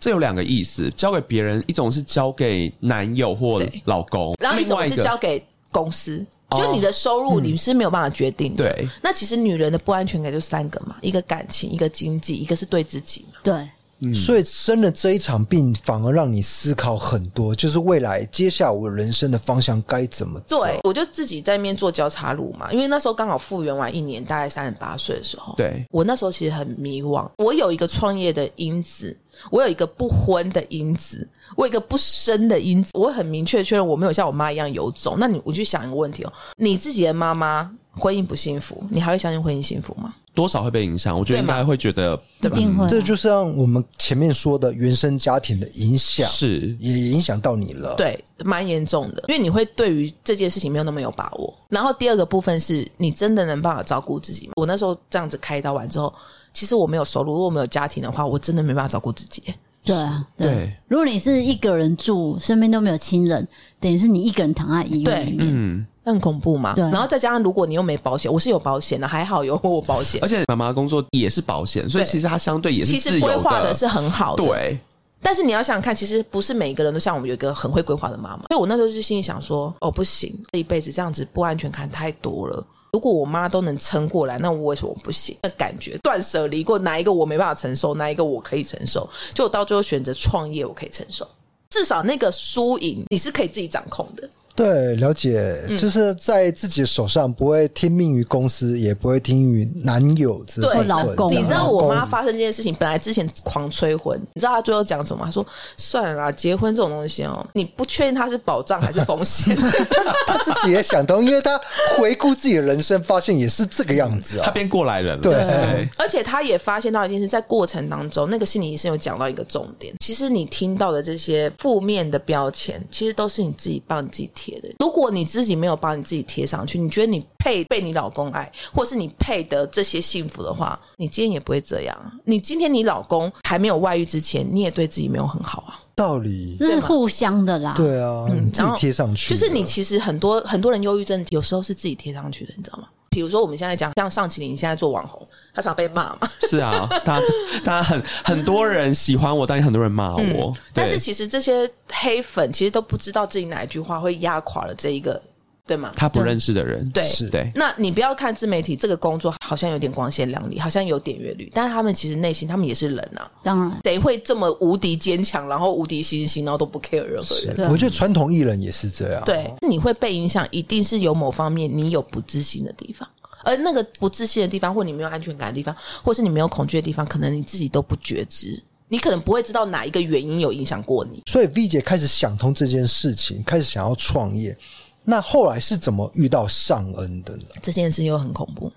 这有两个意思，交给别人，一种是交给男友或老公，然后一种是交给公司。就你的收入，你是没有办法决定的。那其实女人的不安全感就三个嘛，一个感情，一个经济，一个是对自己嘛。对，嗯、所以生了这一场病，反而让你思考很多，就是未来接下来我人生的方向该怎么走。对，我就自己在那边做交叉路嘛，因为那时候刚好复原完一年，大概三十八岁的时候。对，我那时候其实很迷惘，我有一个创业的因子。我有一个不婚的因子，我有一个不生的因子，我很明确确认我没有像我妈一样有种。那你我去想一个问题哦，你自己的妈妈婚姻不幸福，你还会相信婚姻幸福吗？多少会被影响，我觉得应该会觉得，对吧？嗯、这就是让我们前面说的原生家庭的影响，是也影响到你了，对，蛮严重的，因为你会对于这件事情没有那么有把握。然后第二个部分是你真的能办法照顾自己吗？我那时候这样子开刀完之后。其实我没有收入，如果没有家庭的话，我真的没办法照顾自己。对啊，对。对，如果你是一个人住，身边都没有亲人，等于是你一个人躺在医院里面，嗯，很恐怖嘛。对。然后再加上，如果你又没保险，我是有保险的，还好有我保险。而且妈妈工作也是保险，所以其实她相对也是其实规划的是很好的。对。但是你要想想看，其实不是每一个人都像我们有一个很会规划的妈妈。所以我那时候是心里想说：哦，不行，这一辈子这样子不安全感太多了。如果我妈都能撑过来，那我为什么不行？那感觉断舍离过哪一个我没办法承受，哪一个我可以承受？就我到最后选择创业，我可以承受。至少那个输赢你是可以自己掌控的。对，了解，就是在自己手上，不会听命于公司，也不会听于男友。对，老公。你知道我妈发生这件事情，本来之前狂催婚，你知道她最后讲什么？她说：“算了啦，结婚这种东西哦，你不确定它是保障还是风险。*laughs* ”她自己也想通，因为她回顾自己的人生，发现也是这个样子啊。她变过来人了，对。对而且她也发现到一件事，在过程当中，那个心理医生有讲到一个重点，其实你听到的这些负面的标签，其实都是你自己帮你自己贴的。如果你自己没有把你自己贴上去，你觉得你配被你老公爱，或是你配得这些幸福的话，你今天也不会这样。你今天你老公还没有外遇之前，你也对自己没有很好啊。道理是互相的啦。对啊，你自己贴上去，就是你其实很多很多人忧郁症有时候是自己贴上去的，你知道吗？比如说我们现在讲像尚綺玲现在做网红，她常被骂嘛。*laughs* 是啊，他他很很多人喜欢我，但也很多人骂我。嗯、但是其实这些黑粉其实都不知道自己哪一句话会压垮了这一个，对吗？他不认识的人，对，是对。那你不要看自媒体这个工作好像有点光鲜亮丽，好像有点阅率，但是他们其实内心他们也是人啊。当然，谁会这么无敌坚强，然后无敌信心，然后都不 care 任何人？我觉得传统艺人也是这样。对，你会被影响，一定是有某方面你有不自信的地方。而那个不自信的地方，或你没有安全感的地方，或是你没有恐惧的地方，可能你自己都不觉知，你可能不会知道哪一个原因有影响过你。所以 V 姐开始想通这件事情，开始想要创业。那后来是怎么遇到尚恩的呢？这件事又很恐怖。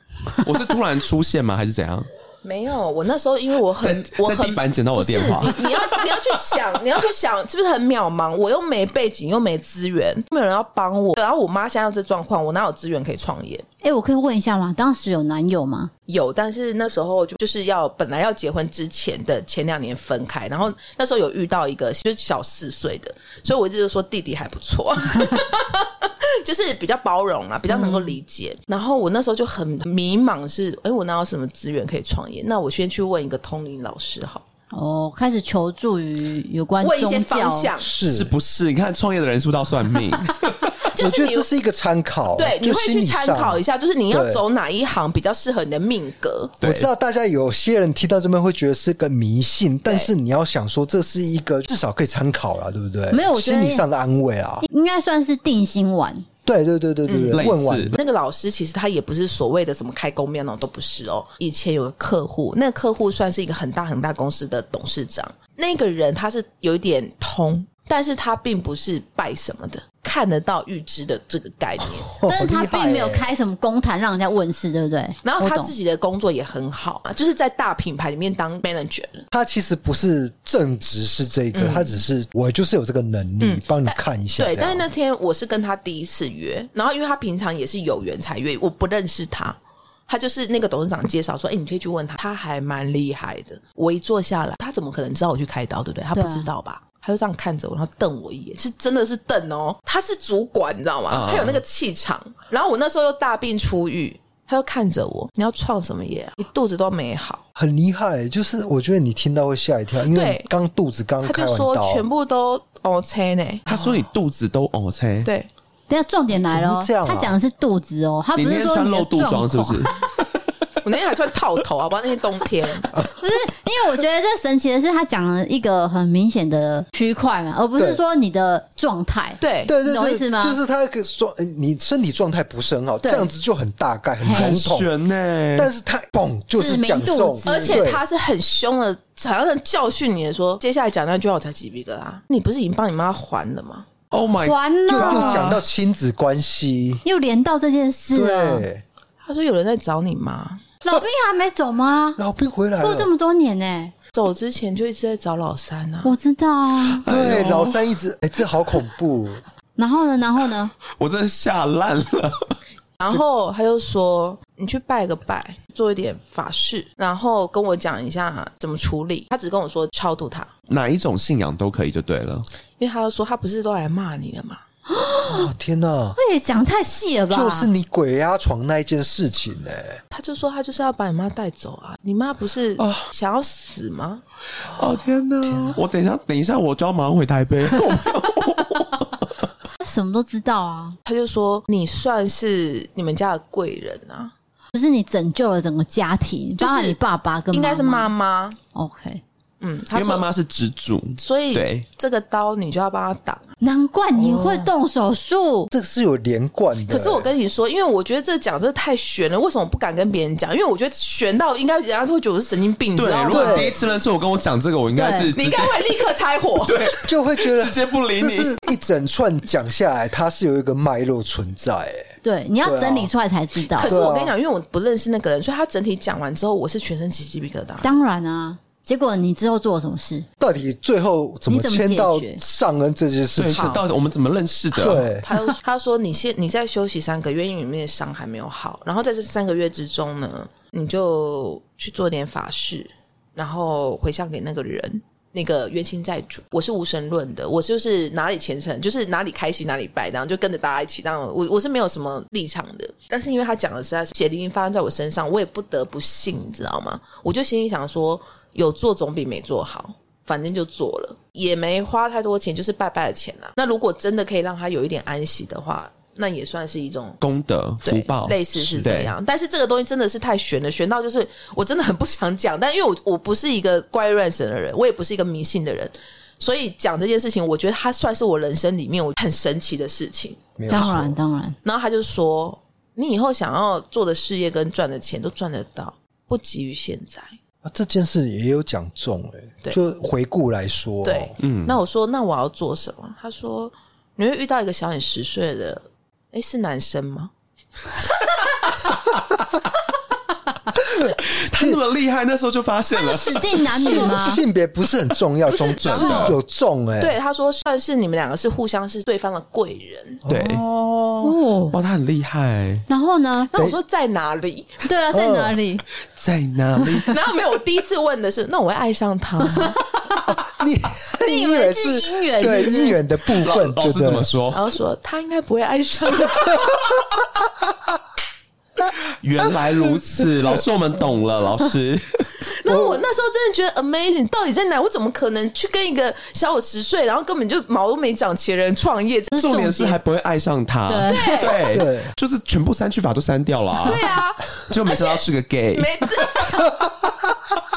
我是突然出现吗？还是怎样？*laughs* 没有，我那时候因为我很，我很在地板捡到我的电话。你你要你要去想，*laughs* 你要去想，是不是很渺茫？我又没背景，又没资源，没有人要帮我。然后我妈现在有这状况，我哪有资源可以创业？哎、我可以问一下吗？当时有男友吗？有，但是那时候就就是要本来要结婚之前的前两年分开，然后那时候有遇到一个就小四岁的，所以我一直就说弟弟还不错。*laughs* 就是比较包容啊，比较能够理解。然后我那时候就很迷茫是，是哎，我哪有什么资源可以创业？那我先去问一个通灵老师好。哦，开始求助于有关宗教，问一些方向是是不是？你看创业的人是不是都算命？*laughs* 我觉得这是一个参考，对，你会去参考一下，就是你要走哪一行比较适合你的命格。我知道大家有些人听到这边会觉得是个迷信，但是你要想说这是一个至少可以参考了，对不对？没有，我觉得心理上的安慰啊，应该算是定心丸。对对对对对对，问完那个老师其实他也不是所谓的什么开公面那种，都不是哦。以前有个客户，那个客户算是一个很大很大公司的董事长。那个人他是有一点通，但是他并不是拜什么的，看得到预知的这个概念，*laughs* 但是他并没有开什么公坛让人家问世，对不对？然后他自己的工作也很好啊，就是在大品牌里面当 manager。他其实不是正职是这个，他只是我就是有这个能力帮你看一下。对，但是那天我是跟他第一次约，然后因为他平常也是有缘才约，我不认识他。他就是那个董事长介绍说：“哎、欸，你可以去问他，他还蛮厉害的。”我一坐下来，他怎么可能知道我去开刀，对不对？他不知道吧？他就这样看着我，然后瞪我一眼，是真的是瞪哦。他是主管，你知道吗？他有那个气场。然后我那时候又大病初愈，他就看着我：“你要创什么业啊？你肚子都没好，很厉害。”就是我觉得你听到会吓一跳，因为刚肚子刚开完刀，他就说全部都 OK 呢。他说你肚子都 OK，对。等下，重点来了，啊、他讲的是肚子哦，他不是说你的露肚装是不是？*laughs* 我那天还穿套头好，不那天冬天。不是，因为我觉得这神奇的是，他讲了一个很明显的区块嘛，而不是说你的状态。对，对，对，懂意思吗？就是他说你身体状态不是很好，这样子就很大概很笼统呢。但是他嘣就是讲中，而且他是很凶的，好像教训你说，接下来讲那句话我才鸡皮疙瘩。你不是已经帮你妈还了吗？Oh my！完了，又又讲到亲子关系，又连到这件事了。他说有人在找你吗？老兵还没走吗？老兵回来了，过这么多年呢、欸，走之前就一直在找老三啊。我知道啊，对，老三一直，哎、欸，这好恐怖。然后呢？然后呢？我真的吓烂了。然后他就说：“你去拜个拜，做一点法事，然后跟我讲一下怎么处理。”他只跟我说超度他，哪一种信仰都可以就对了。因为他就说他不是都来骂你了吗？哦天哪！那也讲太细了吧？就是你鬼压床那一件事情呢、欸。他就说他就是要把你妈带走啊！你妈不是想要死吗？哦天哪！天哪，我等一下，等一下我就要马上回台北。他什么都知道啊！他就说你算是你们家的贵人啊，就是你拯救了整个家庭，就是你爸爸跟应该是妈妈。OK。嗯，因为妈妈是支柱，所以对这个刀你就要帮他挡。难怪你会动手术，哦、这个是有连贯的。可是我跟你说，因为我觉得这讲真的太悬了，为什么我不敢跟别人讲？因为我觉得悬到应该人家都会觉得我是神经病。对，如果第一次认识我跟我讲这个，我应该是你应该会立刻拆伙，*laughs* 对，就会觉得直接不理你。是一整串讲下来，它是有一个脉络存在。哎，对，你要整理出来才知道。可是我跟你讲，因为我不认识那个人，所以他整体讲完之后，我是全身起鸡皮疙瘩。当然啊。结果你之后做了什么事？到底最后怎么牵到上恩这件事情？到底我们怎么认识的？对，他他说你现你在休息三个月，因为你面的伤还没有好。然后在这三个月之中呢，你就去做点法事，然后回向给那个人，那个冤亲债主。我是无神论的，我就是哪里虔诚，就是哪里开心哪里拜，然后就跟着大家一起。当然，我我是没有什么立场的。但是因为他讲的实在是血淋淋发生在我身上，我也不得不信，你知道吗？我就心里想说。有做总比没做好，反正就做了，也没花太多钱，就是拜拜的钱啦。那如果真的可以让他有一点安息的话，那也算是一种功德福报，类似是这样。但是这个东西真的是太玄了，玄到就是我真的很不想讲。但因为我我不是一个怪乱神的人，我也不是一个迷信的人，所以讲这件事情，我觉得它算是我人生里面我很神奇的事情。当然，当然。然后他就说：“你以后想要做的事业跟赚的钱都赚得到，不急于现在。”啊，这件事也有讲中哎、就回顾来说，对，嗯，那我说，那我要做什么？他说，你会遇到一个小你十岁的，哎，是男生吗？*laughs* *laughs* 他那么厉害，那时候就发现了，指定男女吗？性别不是很重要，重点是有重哎。对，他说算是你们两个是互相是对方的贵人。对哦，哇，他很厉害。然后呢？那我说在哪里？对啊，在哪里？在哪里？*laughs* 然后没有，我第一次问的是，那我会爱上他吗？*laughs* 你你以为是姻缘？对姻缘的部分，老师怎么说？然后说他应该不会爱上他。原来如此，*laughs* 老师，我们懂了。老师，*laughs* 那我那时候真的觉得 amazing，到底在哪？我怎么可能去跟一个小我十岁，然后根本就毛都没长齐的人创业？重点是还不会爱上他，对对对，就是全部删去法都删掉了。啊对啊，就没想到是个 gay。没，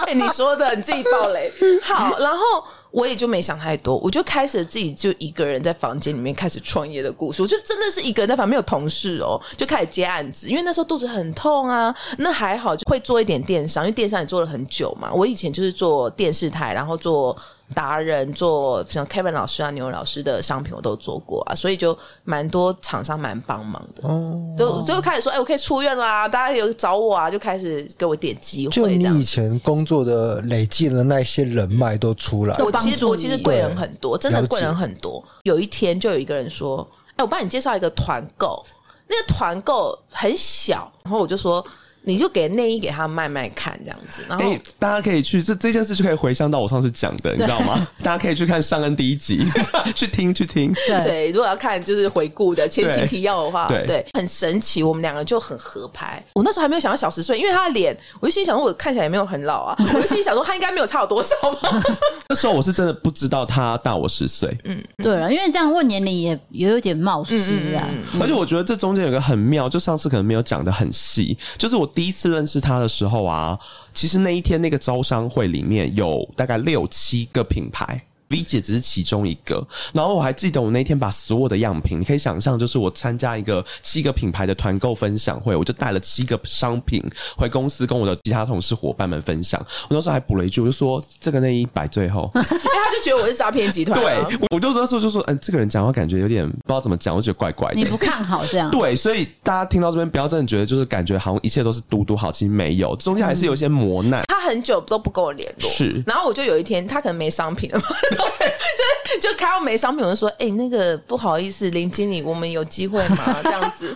*laughs* 你说的你自己爆雷。好，然后。我也就没想太多，我就开始自己就一个人在房间里面开始创业的故事。我就真的是一个人在房，没有同事哦，就开始接案子。因为那时候肚子很痛啊，那还好就会做一点电商，因为电商也做了很久嘛。我以前就是做电视台，然后做达人，做像 Kevin 老师啊、牛老师的商品，我都做过啊，所以就蛮多厂商蛮帮忙的。哦，就就开始说，哎、欸，我可以出院啦，大家有找我啊，就开始给我点机会。就你以前工作的累积的那些人脉都出来，我其实我其实贵人很多，真的贵人很多。有一天就有一个人说，哎、欸，我帮你介绍一个团购，那个团购很小，然后我就说。你就给内衣给他卖卖看，这样子，然后、欸、大家可以去这这件事就可以回想到我上次讲的，你知道吗？*laughs* 大家可以去看上恩第一集，*laughs* 去听去听。对，对，如果要看就是回顾的前情提要的话，对，对，很神奇，我们两个就很合拍。我那时候还没有想到小十岁，因为他的脸，我就心里想说，我看起来也没有很老啊，*laughs* 我就心里想说他应该没有差我多少吧。那时候我是真的不知道他大我十岁。嗯，对了，因为这样问年龄也也有点冒失啊。嗯嗯、而且我觉得这中间有个很妙，就上次可能没有讲的很细，就是我第一次认识他。的时候啊，其实那一天那个招商会里面有大概六七个品牌。V 姐只是其中一个，然后我还记得我那天把所有的样品，你可以想象，就是我参加一个七个品牌的团购分享会，我就带了七个商品回公司跟我的其他同事伙伴们分享。我那时候还补了一句，我就说这个内衣摆最后，*laughs* 因为他就觉得我是诈骗集团。对，我就那时候就说，嗯，这个人讲话感觉有点不知道怎么讲，我觉得怪怪的。你不看好这样？对，所以大家听到这边不要真的觉得就是感觉好像一切都是嘟嘟好，其实没有，中间还是有一些磨难。嗯、他很久都不跟我联络，是，然后我就有一天他可能没商品了嘛，*laughs* *laughs* 就是。就开到没商品，我就说：“哎、欸，那个不好意思，林经理，我们有机会吗？*laughs* 这样子。”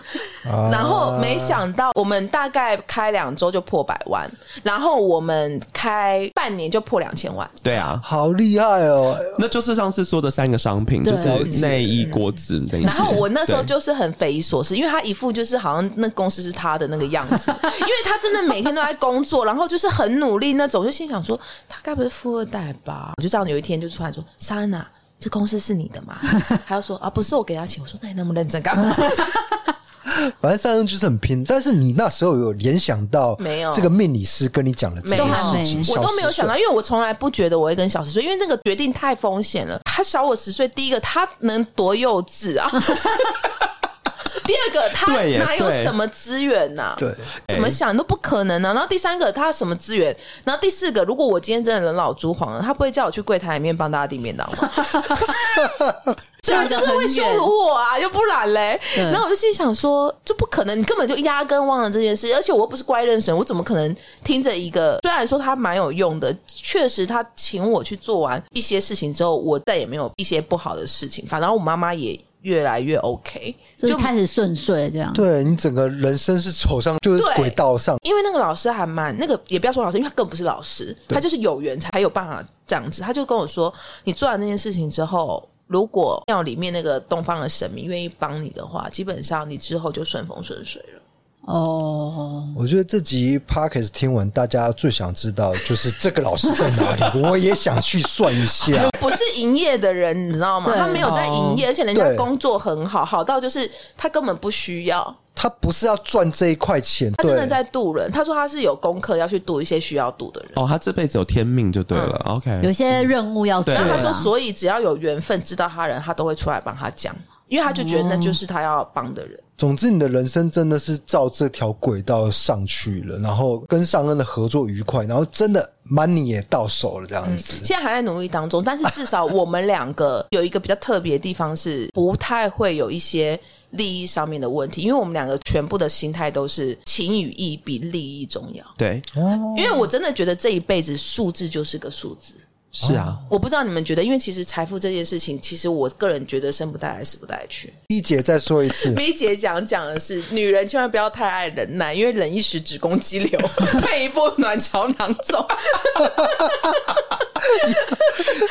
然后没想到，我们大概开两周就破百万，然后我们开半年就破两千万。对啊，好厉害哦！那就是上次说的三个商品，就是内衣、锅子等。然后我那时候就是很匪夷所思，因为他一副就是好像那公司是他的那个样子，*laughs* 因为他真的每天都在工作，然后就是很努力那种，就心想说他该不是富二代吧？我就这样有一天就突然说：“莎恩娜。”这公司是你的吗？*laughs* 他就说啊，不是我给他钱。我说那你那么认真干嘛？*laughs* 反正三人就是很拼，但是你那时候有联想到没有？这个命理师跟你讲的这件事情，我都没有想到，因为我从来不觉得我会跟小十岁，因为那个决定太风险了。他小我十岁，第一个他能多幼稚啊！*laughs* 第二个，他哪有什么资源呐、啊？对，怎么想都不可能呢、啊。然后第三个，他什么资源？然后第四个，如果我今天真的人老珠黄了，他不会叫我去柜台里面帮大家订便当吗？*laughs* 对啊，就是会羞辱我啊，又不然嘞。然后我就心里想说，这不可能，你根本就压根忘了这件事。而且我又不是乖认神，我怎么可能听着一个？虽然说他蛮有用的，确实他请我去做完一些事情之后，我再也没有一些不好的事情。反正我妈妈也。越来越 OK，就开始顺遂这样。对，你整个人生是走上就是轨道上。因为那个老师还蛮那个，也不要说老师，因为他根本不是老师，他就是有缘才有办法这样子。他就跟我说，你做完那件事情之后，如果庙里面那个东方的神明愿意帮你的话，基本上你之后就顺风顺水了。哦，我觉得这集 Podcast 听完，大家最想知道就是这个老师在哪里。*laughs* 我也想去算一下。不是营业的人，你知道吗？他没有在营业，而且人家工作很好，好到就是他根本不需要。他不是要赚这一块钱，他真的在渡人。他说他是有功课要去渡一些需要渡的人。哦，他这辈子有天命就对了。OK，有些任务要做。然后他说，所以只要有缘分知道他人，他都会出来帮他讲，因为他就觉得那就是他要帮的人。总之，你的人生真的是照这条轨道上去了，然后跟上恩的合作愉快，然后真的 money 也到手了，这样子。现在还在努力当中，但是至少我们两个有一个比较特别的地方是，不太会有一些利益上面的问题，因为我们两个全部的心态都是情与义比利益重要。对，因为我真的觉得这一辈子数字就是个数字。是啊，我不知道你们觉得，因为其实财富这件事情，其实我个人觉得生不带来，死不带去。一姐再说一次，*laughs* B 姐想讲的是，女人千万不要太爱忍耐，因为忍一时子宫肌瘤，*laughs* 退一步卵巢囊肿。*laughs*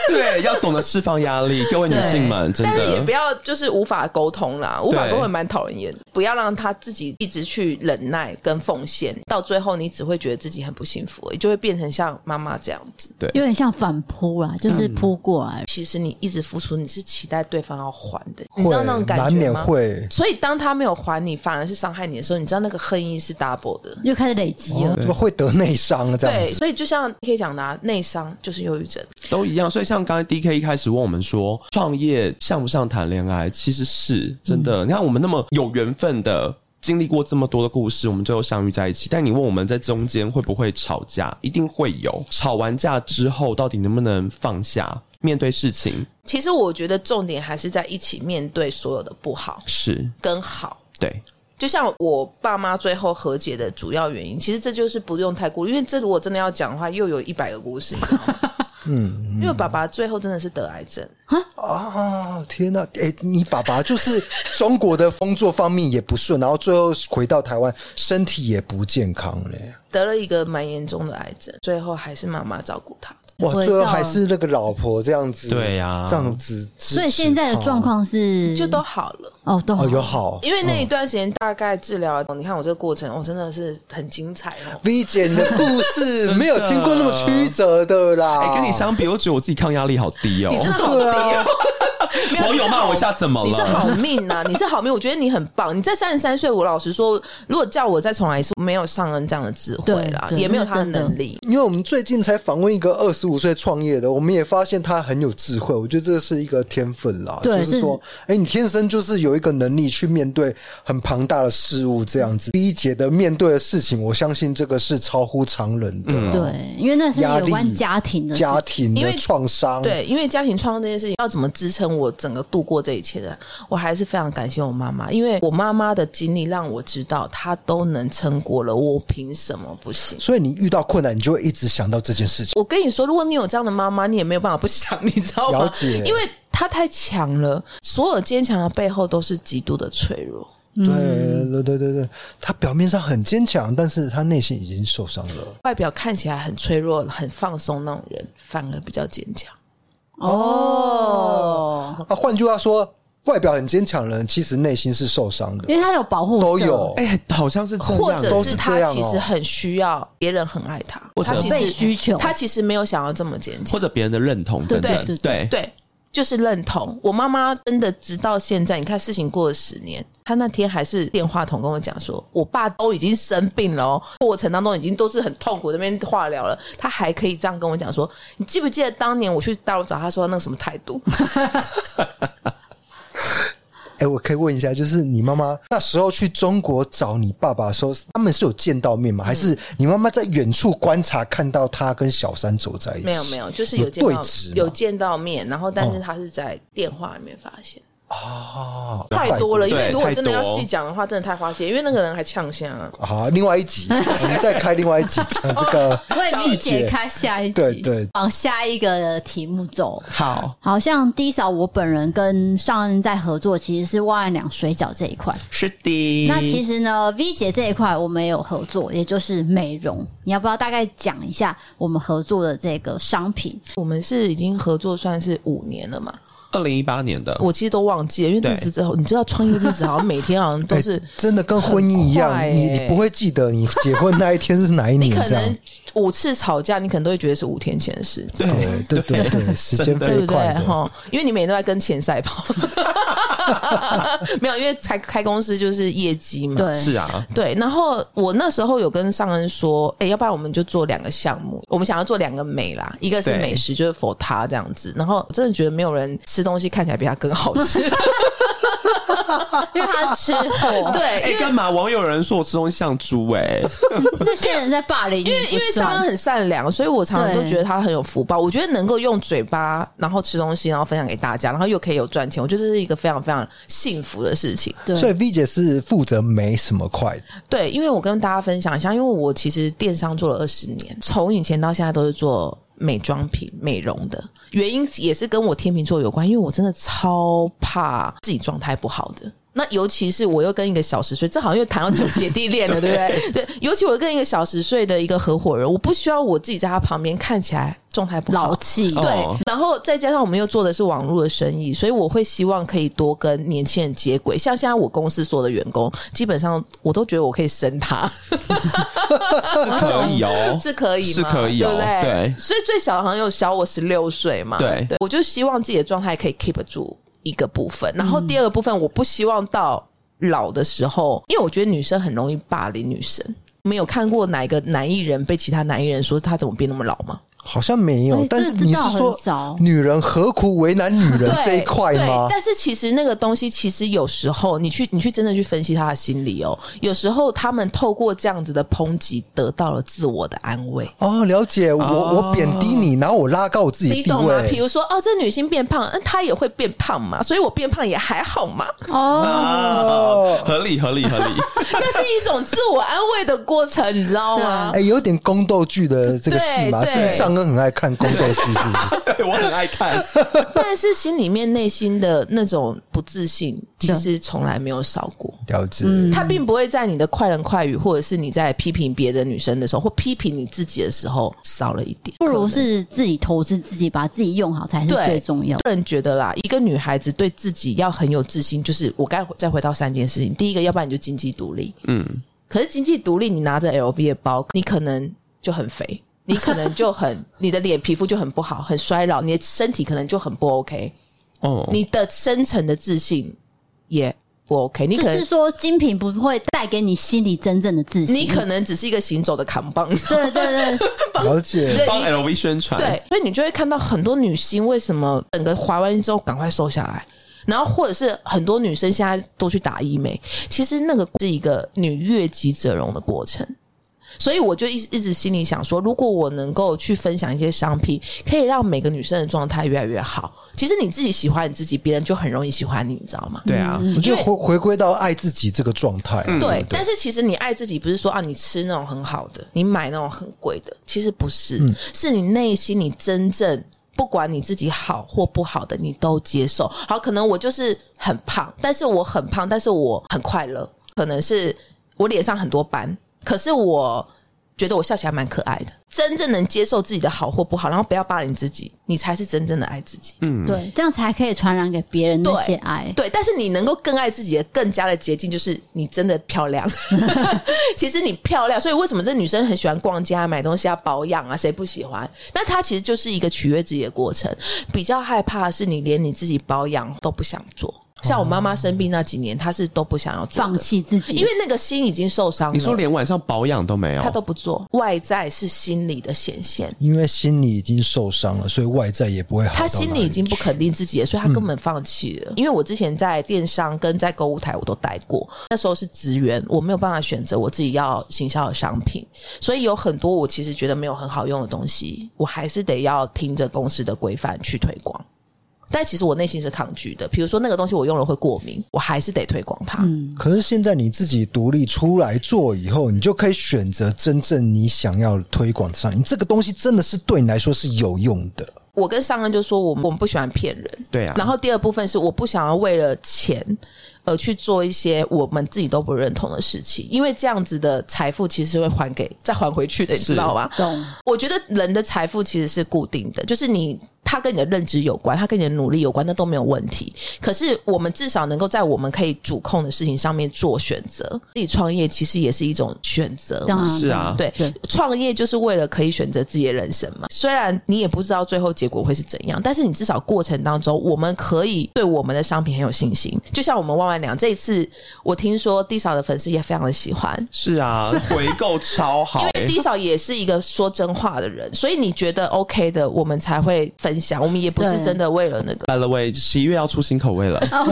对，要懂得释放压力，各位女性们，真的。但是也不要就是无法沟通啦，无法沟通蛮讨人厌。不要让他自己一直去忍耐跟奉献，到最后你只会觉得自己很不幸福，也就会变成像妈妈这样子。对，有点像反扑啦，就是扑过来。其实你一直付出，你是期待对方要还的，你知道那种感觉吗？难免会。所以当他没有还你，反而是伤害你的时候，你知道那个恨意是 double 的，又开始累积了，怎么会得内伤这样子。对，所以就像可以讲的，啊内伤就是忧郁症。都一样，所以像刚才 DK 一开始问我们说，创业像不像谈恋爱？其实是真的。嗯、你看我们那么有缘分的，经历过这么多的故事，我们最后相遇在一起。但你问我们在中间会不会吵架？一定会有。吵完架之后，到底能不能放下？面对事情。其实我觉得重点还是在一起面对所有的不好，是跟好。对，就像我爸妈最后和解的主要原因，其实这就是不用太顾虑，因为这如果真的要讲的话，又有一百个故事。*laughs* 嗯，因为爸爸最后真的是得癌症啊！天哪，哎、欸，你爸爸就是中国的工作方面也不顺，然后最后回到台湾，身体也不健康嘞，得了一个蛮严重的癌症，最后还是妈妈照顾他。哇，最后还是那个老婆这样子，对呀、啊，这样子。所以现在的状况是就都好了哦，都好哦有好。因为那一段时间大概治疗、嗯，你看我这个过程，我、哦、真的是很精彩哦。V 姐你的故事 *laughs* 没有听过那么曲折的啦。哎、欸，跟你相比，我觉得我自己抗压力好低哦。你真的好低哦。*laughs* 网友骂我一下怎么了？你是好命呐、啊！你是好命，我觉得你很棒。你在三十三岁，我老实说，如果叫我再重来一次，没有尚恩这样的智慧啦，也没有他的能力。因为我们最近才访问一个二十五岁创业的，我们也发现他很有智慧。我觉得这是一个天分啦，就是说，哎、欸，你天生就是有一个能力去面对很庞大的事物，这样子。第一节的面对的事情，我相信这个是超乎常人的。嗯、对，因为那是有关家庭的家庭的创伤。对，因为家庭创伤这件事情要怎么支撑我整个度过这一切的，我还是非常感谢我妈妈，因为我妈妈的经历让我知道她都能撑过了，我凭什么不行？所以你遇到困难，你就会一直想到这件事情。我跟你说，如果你有这样的妈妈，你也没有办法不想，你知道吗？了解，因为她太强了，所有坚强的背后都是极度的脆弱。对对对对对，她表面上很坚强，但是她内心已经受伤了。外表看起来很脆弱、很放松那种人，反而比较坚强。哦，啊，换句话说，外表很坚强的人，其实内心是受伤的，因为他有保护，都有。哎、欸，好像是这样，或者是他其实哦、很需要别人很爱他，或者他其实被需求，他其实没有想要这么坚强，或者别人的认同等等，对对对。对。就是认同我妈妈，真的直到现在，你看事情过了十年，她那天还是电话筒跟我讲说，我爸都已经生病了哦，过程当中已经都是很痛苦，那边化疗了，她还可以这样跟我讲说，你记不记得当年我去大陆找她说那个什么态度？*laughs* 哎、欸，我可以问一下，就是你妈妈那时候去中国找你爸爸的时候，他们是有见到面吗？嗯、还是你妈妈在远处观察，看到他跟小三走在一起？没有，没有，就是有见到有对峙，有见到面，然后但是他是在电话里面发现。哦哦，太多了，因为如果真的要细讲的话，真的太花心，因为那个人还呛声啊。好，另外一集，*laughs* 我们再开另外一集讲这个细节，开下一集，对对，往下一个题目走。好，好像 D 嫂我本人跟上恩在合作，其实是万两水饺这一块。是的。那其实呢，V 姐这一块我们也有合作，也就是美容。你要不要大概讲一下我们合作的这个商品？我们是已经合作算是五年了嘛？二零一八年的，我其实都忘记了，因为日子之后，你知道创业日子好像每天好像都是、欸、真的跟婚姻一样，欸、你你不会记得你结婚那一天是哪一年？*laughs* 你可能五次吵架，你可能都会觉得是五天前的事。对对对对，时间飞快的哈，因为你每天都在跟钱赛跑。*laughs* 没有，因为开开公司就是业绩嘛。对，是啊，对。然后我那时候有跟尚恩说，哎、欸，要不然我们就做两个项目，我们想要做两个美啦，一个是美食，就是 for 他这样子。然后真的觉得没有人吃东西看起来比他更好吃，*laughs* 因为他吃货。对，哎、欸，干嘛？网友有人说我吃东西像猪哎、欸，*laughs* 那些人在霸凌。因为因为商人很善良，所以我常常都觉得他很有福报。我觉得能够用嘴巴然后吃东西，然后分享给大家，然后又可以有赚钱，我觉得这是一个非常非常幸福的事情。对，所以 V 姐是负责没什么快？对，因为我跟大家分享一下，因为我其实电商做了二十年，从以前到现在都是做。美妆品、美容的原因也是跟我天秤座有关，因为我真的超怕自己状态不好的。那尤其是我又跟一个小十岁，这好像又谈到姐姐弟恋了，对不对？*laughs* 对，尤其我跟一个小十岁的一个合伙人，我不需要我自己在他旁边看起来状态不好、老气。对、哦，然后再加上我们又做的是网络的生意，所以我会希望可以多跟年轻人接轨。像现在我公司所有的员工，基本上我都觉得我可以生他，是可以哦，*laughs* 是可以，是可以、哦，对不对？对，所以最小好像有小我十六岁嘛，对，对，我就希望自己的状态可以 keep 住。一个部分，然后第二个部分，我不希望到老的时候，因为我觉得女生很容易霸凌女生。没有看过哪一个男艺人被其他男艺人说他怎么变那么老吗？好像没有，但是你是说女人何苦为难女人这一块吗？但是其实那个东西，其实有时候你去你去真的去分析他的心理哦，有时候他们透过这样子的抨击，得到了自我的安慰。哦，了解，我我贬低你，然后我拉高我自己的地位。你懂吗？比如说，哦，这女性变胖，那她也会变胖嘛，所以我变胖也还好嘛。哦，合理合理合理，*laughs* 那是一种自我安慰的过程，你知道吗？哎，有点宫斗剧的这个戏嘛，是上。都很爱看宫斗剧，是不是？对，*laughs* 我很爱看，但是心里面内心的那种不自信，其实从来没有少过。了解，他并不会在你的快人快语，或者是你在批评别的女生的时候，或批评你自己的时候少了一点。不如是自己投资自己，把自己用好才是最重要。个人觉得啦，一个女孩子对自己要很有自信，就是我该再回到三件事情。第一个，要不然你就经济独立。嗯，可是经济独立，你拿着 LV 的包，你可能就很肥。你可能就很，你的脸皮肤就很不好，很衰老，你的身体可能就很不 OK。哦，你的深层的自信也不 OK。你可能就是说，精品不会带给你心里真正的自信。你可能只是一个行走的扛棒。对对对，*laughs* 了解。帮 LV 宣传。对，所以你就会看到很多女星为什么整个怀完孕之后赶快瘦下来，然后或者是很多女生现在都去打医美，其实那个是一个女悦己者容的过程。所以我就一一直心里想说，如果我能够去分享一些商品，可以让每个女生的状态越来越好。其实你自己喜欢你自己，别人就很容易喜欢你，你知道吗？对啊，我觉得回回归到爱自己这个状态。嗯、对，但是其实你爱自己，不是说啊，你吃那种很好的，你买那种很贵的，其实不是，嗯、是你内心你真正不管你自己好或不好的，你都接受。好，可能我就是很胖，但是我很胖，但是我很快乐。可能是我脸上很多斑。可是我觉得我笑起来蛮可爱的。真正能接受自己的好或不好，然后不要霸凌自己，你才是真正的爱自己。嗯，对，这样才可以传染给别人那些爱。对，对，但是你能够更爱自己的更加的捷径，就是你真的漂亮。*laughs* 其实你漂亮，所以为什么这女生很喜欢逛街啊、买东西啊、保养啊？谁不喜欢？那她其实就是一个取悦自己的过程。比较害怕的是你连你自己保养都不想做。像我妈妈生病那几年，她是都不想要做，放弃自己，因为那个心已经受伤了。你说连晚上保养都没有，她都不做。外在是心理的显现，因为心理已经受伤了，所以外在也不会好。她心里已经不肯定自己了，所以她根本放弃了。嗯、因为我之前在电商跟在购物台我都待过，那时候是职员，我没有办法选择我自己要行销的商品，所以有很多我其实觉得没有很好用的东西，我还是得要听着公司的规范去推广。但其实我内心是抗拒的，比如说那个东西我用了会过敏，我还是得推广它。嗯，可是现在你自己独立出来做以后，你就可以选择真正你想要推广的商品，这个东西真的是对你来说是有用的。我跟上恩就说，我们我们不喜欢骗人，对啊。然后第二部分是我不想要为了钱而去做一些我们自己都不认同的事情，因为这样子的财富其实会还给再还回去的，你知道吗？懂。我觉得人的财富其实是固定的，就是你。它跟你的认知有关，它跟你的努力有关，那都没有问题。可是我们至少能够在我们可以主控的事情上面做选择。自己创业其实也是一种选择，是啊，对，创业就是为了可以选择自己的人生嘛。虽然你也不知道最后结果会是怎样，但是你至少过程当中，我们可以对我们的商品很有信心。就像我们万万两这一次，我听说 D 嫂的粉丝也非常的喜欢，是啊，*laughs* 回购超好，因为 D 嫂也是一个说真话的人，所以你觉得 OK 的，我们才会分。想，我们也不是真的为了那个。By the way，十一月要出新口味了。Oh,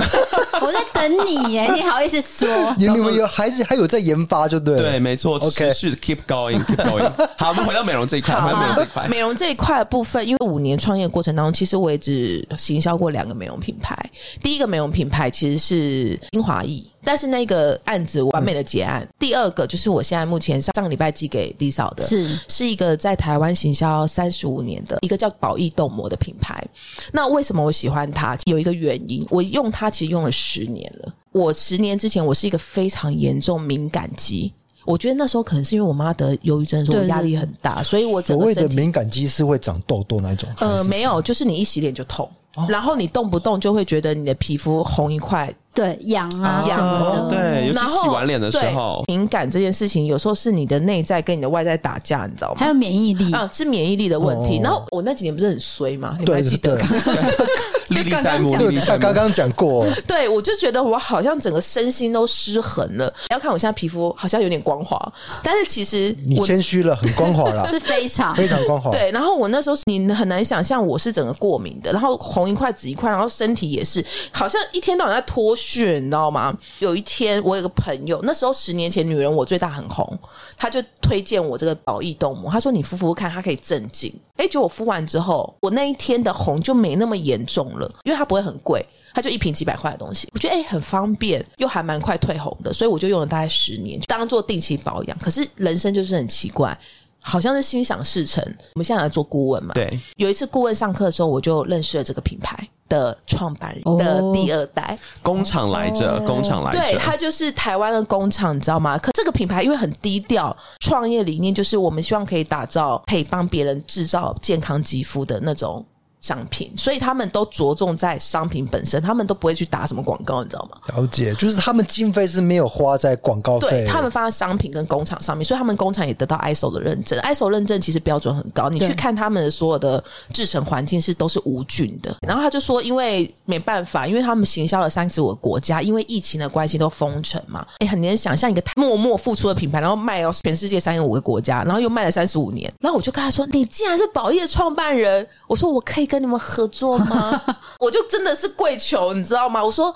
我在等你耶，你好意思说？*laughs* 你们有还是还有在研发就对了。对，没错。OK，持续 keep going，keep going。*laughs* 好，我们回到美容这一块。美容这一块，美容这一块的部分，因为五年创业过程当中，其实我也只行销过两个美容品牌。第一个美容品牌其实是精华液。但是那个案子完美的结案。嗯、第二个就是我现在目前上上个礼拜寄给 D 嫂的，是是一个在台湾行销三十五年的一个叫宝益冻膜的品牌。那为什么我喜欢它？有一个原因，我用它其实用了十年了。我十年之前我是一个非常严重敏感肌，我觉得那时候可能是因为我妈得忧郁症，所以我压力很大，所以我所谓的敏感肌是会长痘痘那种？呃，没有，就是你一洗脸就痛，哦、然后你动不动就会觉得你的皮肤红一块。对，痒啊，痒的，对，尤其洗完脸的时候，敏感这件事情有时候是你的内在跟你的外在打架，你知道吗？还有免疫力啊，是免疫力的问题。然后我那几年不是很衰吗？你还记得？*laughs* 历历在目，就他刚刚讲过，*laughs* 对我就觉得我好像整个身心都失衡了。要看我现在皮肤好像有点光滑，但是其实你谦虚了，很光滑了，是非常非常光滑。*laughs* 对，然后我那时候你很难想象我是整个过敏的，然后红一块紫一块，然后身体也是好像一天到晚在脱屑，你知道吗？有一天我有个朋友，那时候十年前女人我最大很红，他就推荐我这个宝益冻膜，他说你敷敷看，它可以镇静。哎，结果我敷完之后，我那一天的红就没那么严重了，因为它不会很贵，它就一瓶几百块的东西，我觉得哎很方便，又还蛮快退红的，所以我就用了大概十年，就当做定期保养。可是人生就是很奇怪。好像是心想事成。我们现在来做顾问嘛？对。有一次顾问上课的时候，我就认识了这个品牌的创办人的第二代工厂来着，工厂来着。对，他就是台湾的工厂，你知道吗？可这个品牌因为很低调，创业理念就是我们希望可以打造可以帮别人制造健康肌肤的那种。商品，所以他们都着重在商品本身，他们都不会去打什么广告，你知道吗？了解，就是他们经费是没有花在广告费，对，他们发在商品跟工厂上面，所以他们工厂也得到 ISO 的认证，ISO 认证其实标准很高，你去看他们的所有的制成环境是都是无菌的。然后他就说，因为没办法，因为他们行销了三十五个国家，因为疫情的关系都封城嘛，哎，很难想象一个默默付出的品牌，然后卖到全世界三十五个国家，然后又卖了三十五年，然后我就跟他说，你既然是宝益的创办人，我说我可以跟你们合作吗？*laughs* 我就真的是跪求，你知道吗？我说，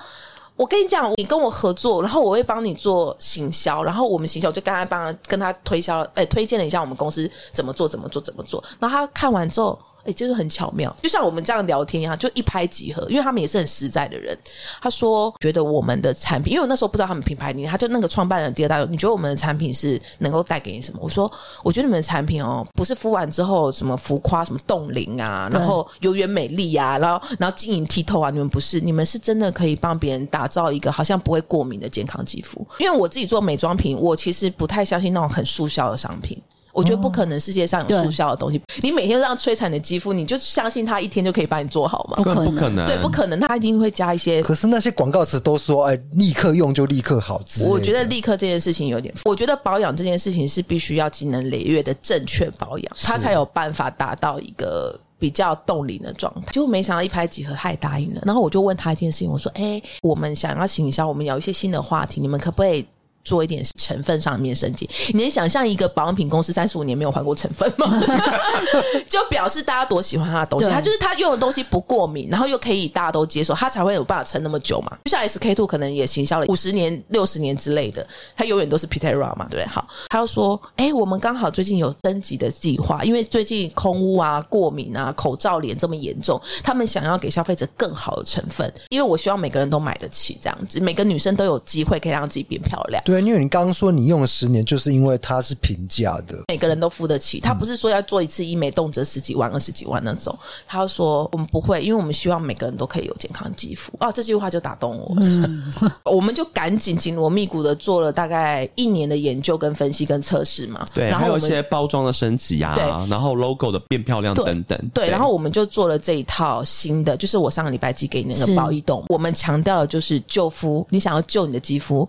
我跟你讲，你跟我合作，然后我会帮你做行销，然后我们行销就刚才帮他跟他推销，哎，推荐了一下我们公司怎么做，怎么做，怎么做。然后他看完之后。哎，就是很巧妙，就像我们这样聊天一样，就一拍即合。因为他们也是很实在的人。他说，觉得我们的产品，因为我那时候不知道他们品牌理念，他就那个创办人第二代，你觉得我们的产品是能够带给你什么？我说，我觉得你们的产品哦，不是敷完之后什么浮夸、什么冻龄啊，然后永远美丽啊，然后然后晶莹剔透啊，你们不是，你们是真的可以帮别人打造一个好像不会过敏的健康肌肤。因为我自己做美妆品，我其实不太相信那种很速效的商品。我觉得不可能，世界上有速效的东西。你每天这样摧残你的肌肤，你就相信它一天就可以帮你做好吗？不可能，对，不可能，它一定会加一些。可是那些广告词都说，哎，立刻用就立刻好。我觉得立刻这件事情有点，我觉得保养这件事情是必须要经年累月的正确保养，它才有办法达到一个比较冻龄的状态。结果没想到一拍即合，他也答应了。然后我就问他一件事情，我说，哎，我们想要行销，我们有一些新的话题，你们可不可以？做一点成分上面升级，你能想象一个保养品公司三十五年没有换过成分吗？*laughs* *laughs* 就表示大家多喜欢他的东西，他就是他用的东西不过敏，然后又可以大家都接受，他才会有办法撑那么久嘛。就像 SK two 可能也行销了五十年、六十年之类的，他永远都是 Pitera 嘛，对不对？好，他又说，哎、欸，我们刚好最近有升级的计划，因为最近空污啊、过敏啊、口罩脸这么严重，他们想要给消费者更好的成分，因为我希望每个人都买得起这样子，每个女生都有机会可以让自己变漂亮。对。因为你刚刚说你用了十年，就是因为它是平价的，每个人都付得起。他不是说要做一次医美动辄十几万、二十几万那种。他说我们不会，因为我们希望每个人都可以有健康肌肤。哦，这句话就打动我。嗯，*laughs* 我们就赶紧紧锣密鼓的做了大概一年的研究、跟分析、跟测试嘛。对，然后还有一些包装的升级啊，对，然后 logo 的变漂亮等等。对，对，然后我们就做了这一套新的，就是我上个礼拜寄给你那个宝益冻。我们强调的就是救肤，你想要救你的肌肤。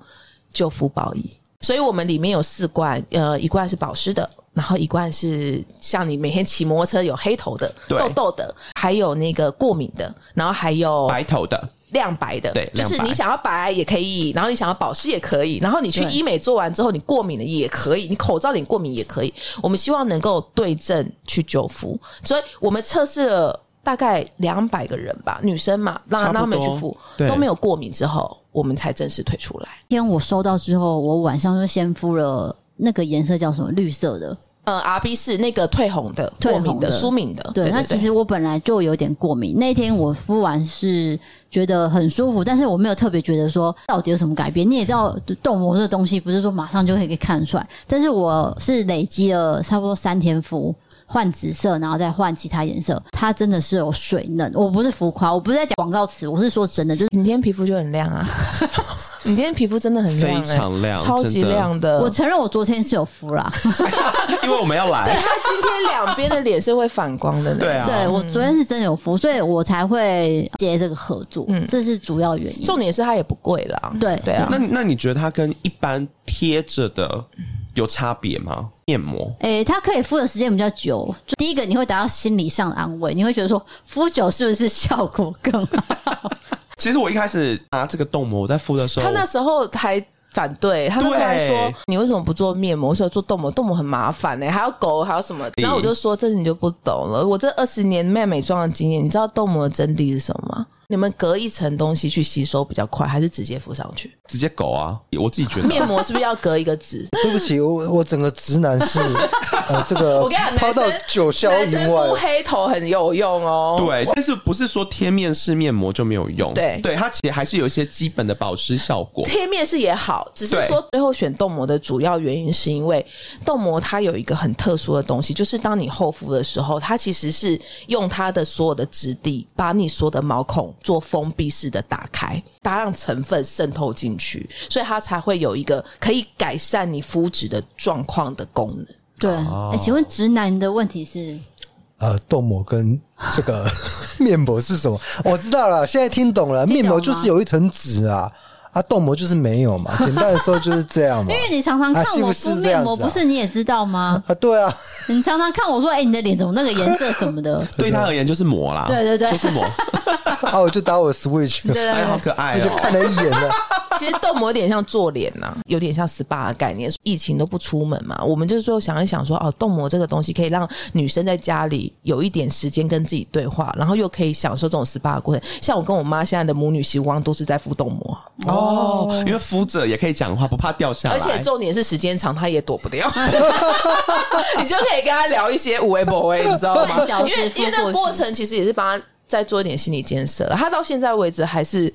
就肤宝仪，所以我们里面有四罐，呃，一罐是保湿的，然后一罐是像你每天骑摩托车有黑头的、痘痘的，还有那个过敏的，然后还有白头的、亮白的，对，就是你想要白也可以，然后你想要保湿也可以，然后你去医美做完之后你过敏的也可以，你口罩脸过敏也可以，我们希望能够对症去救肤，所以我们测试了大概两百个人吧，女生嘛，让让他们去敷，都没有过敏之后。我们才正式推出来。天，我收到之后，我晚上就先敷了那个颜色叫什么绿色的，呃，RB 四那个退红的、过敏的、舒敏的。对，那其实我本来就有点过敏。那天我敷完是觉得很舒服，但是我没有特别觉得说到底有什么改变。你也知道，冻膜这个东西不是说马上就可以看出来，但是我是累积了差不多三天敷。换紫色，然后再换其他颜色，它真的是有水嫩。我不是浮夸，我不是在讲广告词，我是说真的，就是你今天皮肤就很亮啊！*laughs* 你今天皮肤真的很亮，欸，非常亮，超级亮的。我承认我昨天是有敷啦，*laughs* 因为我们要来。*laughs* 对，他今天两边的脸是会反光的。对啊，对我昨天是真的有敷，所以我才会接这个合作。嗯，这是主要原因。重点是它也不贵啦。对对啊。那那你觉得它跟一般贴着的？有差别吗？面膜，诶、欸，它可以敷的时间比较久。就第一个，你会得到心理上的安慰，你会觉得说敷久是不是效果更好？*laughs* 其实我一开始拿这个冻膜我在敷的时候，他那时候还反对，他那时候还说你为什么不做面膜？我说做冻膜，冻膜很麻烦呢、欸，还要狗，还要什么？然后我就说，这是你就不懂了。我这二十年卖美妆的经验，你知道冻膜的真谛是什么吗？你们隔一层东西去吸收比较快，还是直接敷上去？直接狗啊！我自己觉得面膜是不是要隔一个纸？*laughs* 对不起，我我整个直男是 *laughs* 呃这个，我跟你讲，抛到九霄云外，敷黑头很有用哦。对，但是不是说贴面式面膜就没有用？对，对，它其实还是有一些基本的保湿效果。贴面式也好，只是说最后选冻膜的主要原因是因为冻膜它有一个很特殊的东西，就是当你厚敷的时候，它其实是用它的所有的质地把你所有的毛孔做封闭。式的打开，它让成分渗透进去，所以它才会有一个可以改善你肤质的状况的功能。对，哎、哦欸，请问直男的问题是？呃，冻膜跟这个 *laughs* 面膜是什么？我知道了，现在听懂了，面膜就是有一层纸啊。啊，冻膜就是没有嘛，简单的说就是这样嘛。*laughs* 因为你常常看我敷面膜，不是你也知道吗？啊，对啊，你常常看我说，哎、欸，你的脸怎么那个颜色什么的？*laughs* 对他而言就是膜啦，对对对，就是膜。*laughs* 啊，我就打我 Switch，对，对，对，哎，好可爱、哦，我就看了一眼了。其实冻膜有点像做脸呐、啊，有点像 SPA 的概念。疫情都不出门嘛，我们就是说想一想说，哦，冻膜这个东西可以让女生在家里有一点时间跟自己对话，然后又可以享受这种 SPA 的过程。像我跟我妈现在的母女时光都是在敷冻膜哦，因为扶着也可以讲话，不怕掉下来。而且重点是时间长，他也躲不掉，*laughs* 你就可以跟他聊一些无微不微，你知道吗？因为因为那个过程其实也是帮他再做一点心理建设了。他到现在为止还是。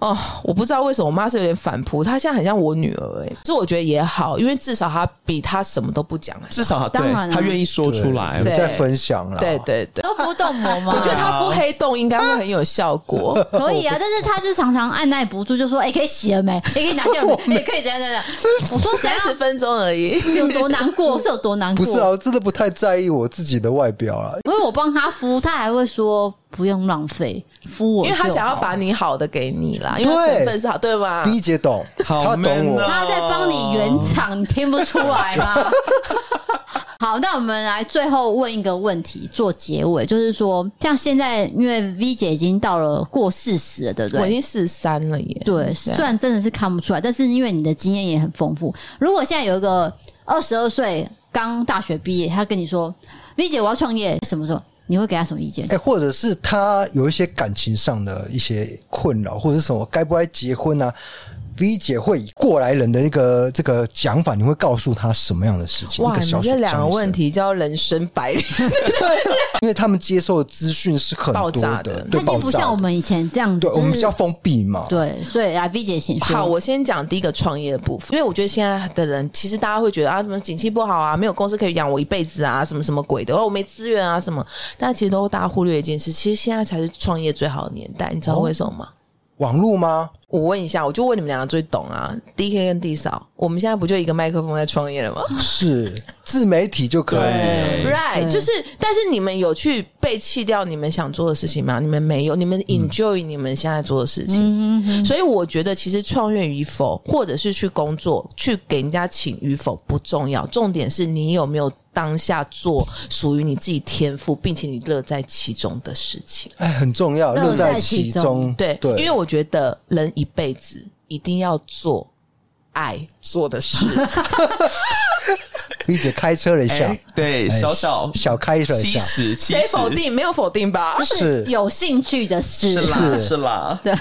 哦，我不知道为什么我妈是有点反扑，她现在很像我女儿哎，这我觉得也好，因为至少她比她什么都不讲，至少当然她愿意说出来，在分享了，对对对，都敷冻膜吗？我觉得她敷黑洞应该会很有效果，*laughs* 可以啊，但是她就常常按耐不住，就说哎、欸，可以洗了没？也、欸、可以拿掉没？也、欸、可以这样这样。我说三十分钟而已，有多难过是有多难过？不是啊，我真的不太在意我自己的外表啊，因为我帮她敷，她还会说。不用浪费敷我，因为他想要把你好的给你啦，因为成分是好，对吧？B 姐懂，他懂我，他在帮你圆场，你听不出来吗？*laughs* *laughs* 好，那我们来最后问一个问题做结尾，就是说，像现在，因为 V 姐已经到了过四十了，对不对？我已经四十三了耶。对，虽然真的是看不出来，但是因为你的经验也很丰富。如果现在有一个二十二岁刚大学毕业，他跟你说：“V 姐，我要创业，什么时候？”你会给他什么意见？哎、或者是他有一些感情上的一些困扰，或者是什么该不该结婚啊？V 姐会以过来人的一个这个讲法，你会告诉他什么样的事情？哇，你这两个问题叫人生百态，*laughs* 因为他们接受的资讯是很多的，的对，他已经不像我们以前这样子，对，我们是要封闭嘛。对，所以啊 V 姐先说。好，我先讲第一个创业的部分，因为我觉得现在的人其实大家会觉得啊，什么景气不好啊，没有公司可以养我一辈子啊，什么什么鬼的，哦我没资源啊什么，但其实都大家忽略一件事，其实现在才是创业最好的年代，你知道为什么吗？哦网络吗？我问一下，我就问你们两个最懂啊，D K 跟 D 嫂，我们现在不就一个麦克风在创业了吗？是自媒体就可以，Right？就是，但是你们有去被弃掉你们想做的事情吗？你们没有，你们 enjoy 你们现在做的事情。嗯、所以我觉得，其实创业与否，或者是去工作，去给人家请与否不重要，重点是你有没有。当下做属于你自己天赋，并且你乐在其中的事情，哎，很重要，乐在其中。对对，因为我觉得人一辈子一定要做爱做的事。*laughs* 一直开车了一下，对，小小小开了一下，谁否定？没有否定吧？就是有兴趣的事，是啦，是啦，对。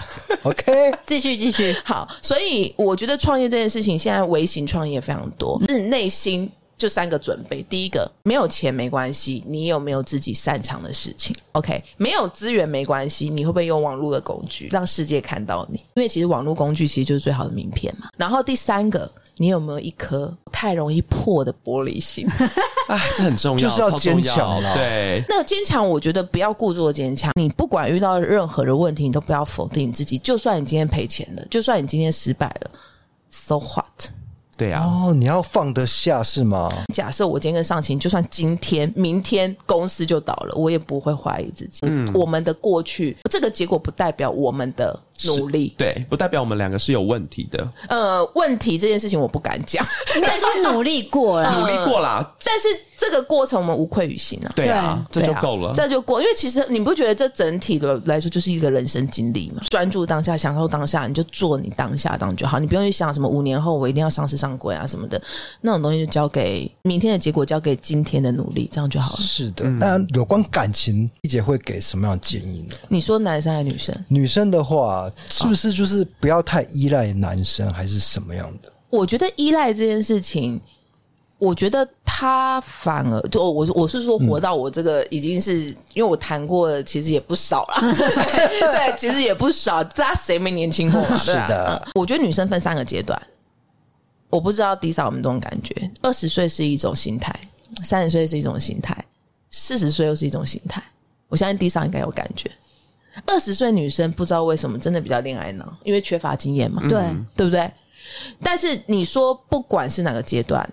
OK，继续继续。好，所以我觉得创业这件事情，现在微型创业非常多，是内心。就三个准备，第一个没有钱没关系，你有没有自己擅长的事情？OK，没有资源没关系，你会不会用网络的工具让世界看到你？因为其实网络工具其实就是最好的名片嘛。然后第三个，你有没有一颗太容易破的玻璃心？*laughs* 哎，这很重要，就是要坚强了。对，那坚强，我觉得不要故作坚强。你不管遇到任何的问题，你都不要否定你自己。就算你今天赔钱了，就算你今天失败了，So what？对啊，哦，你要放得下是吗？假设我今天跟上情，就算今天、明天公司就倒了，我也不会怀疑自己。嗯，我们的过去这个结果不代表我们的努力，对，不代表我们两个是有问题的。呃，问题这件事情我不敢讲，应该去努力过了，*laughs* 努力过啦。但是这个过程我们无愧于心啊。对啊，这就够了，这就过。因为其实你不觉得这整体的来说就是一个人生经历吗？专注当下，享受当下，你就做你当下当就好，你不用去想什么五年后我一定要上市上柜啊什么的，那种东西就交给明天的结果，交给今天的努力，这样就好了。是的，那有关感情，一姐会给什么样的建议呢？你说男生还是女生？女生的话，是不是就是不要太依赖男生，还是什么样的？我觉得依赖这件事情，我觉得他反而就我我是说，活到我这个已经是，嗯、因为我谈过的其实也不少了，*laughs* 对，其实也不少，大家谁没年轻过是的，我觉得女生分三个阶段，我不知道 Disa 有没有这种感觉，二十岁是一种心态，三十岁是一种心态，四十岁又是一种心态。我相信 Disa 应该有感觉。二十岁女生不知道为什么真的比较恋爱脑，因为缺乏经验嘛，对、嗯、对不对？但是你说不管是哪个阶段，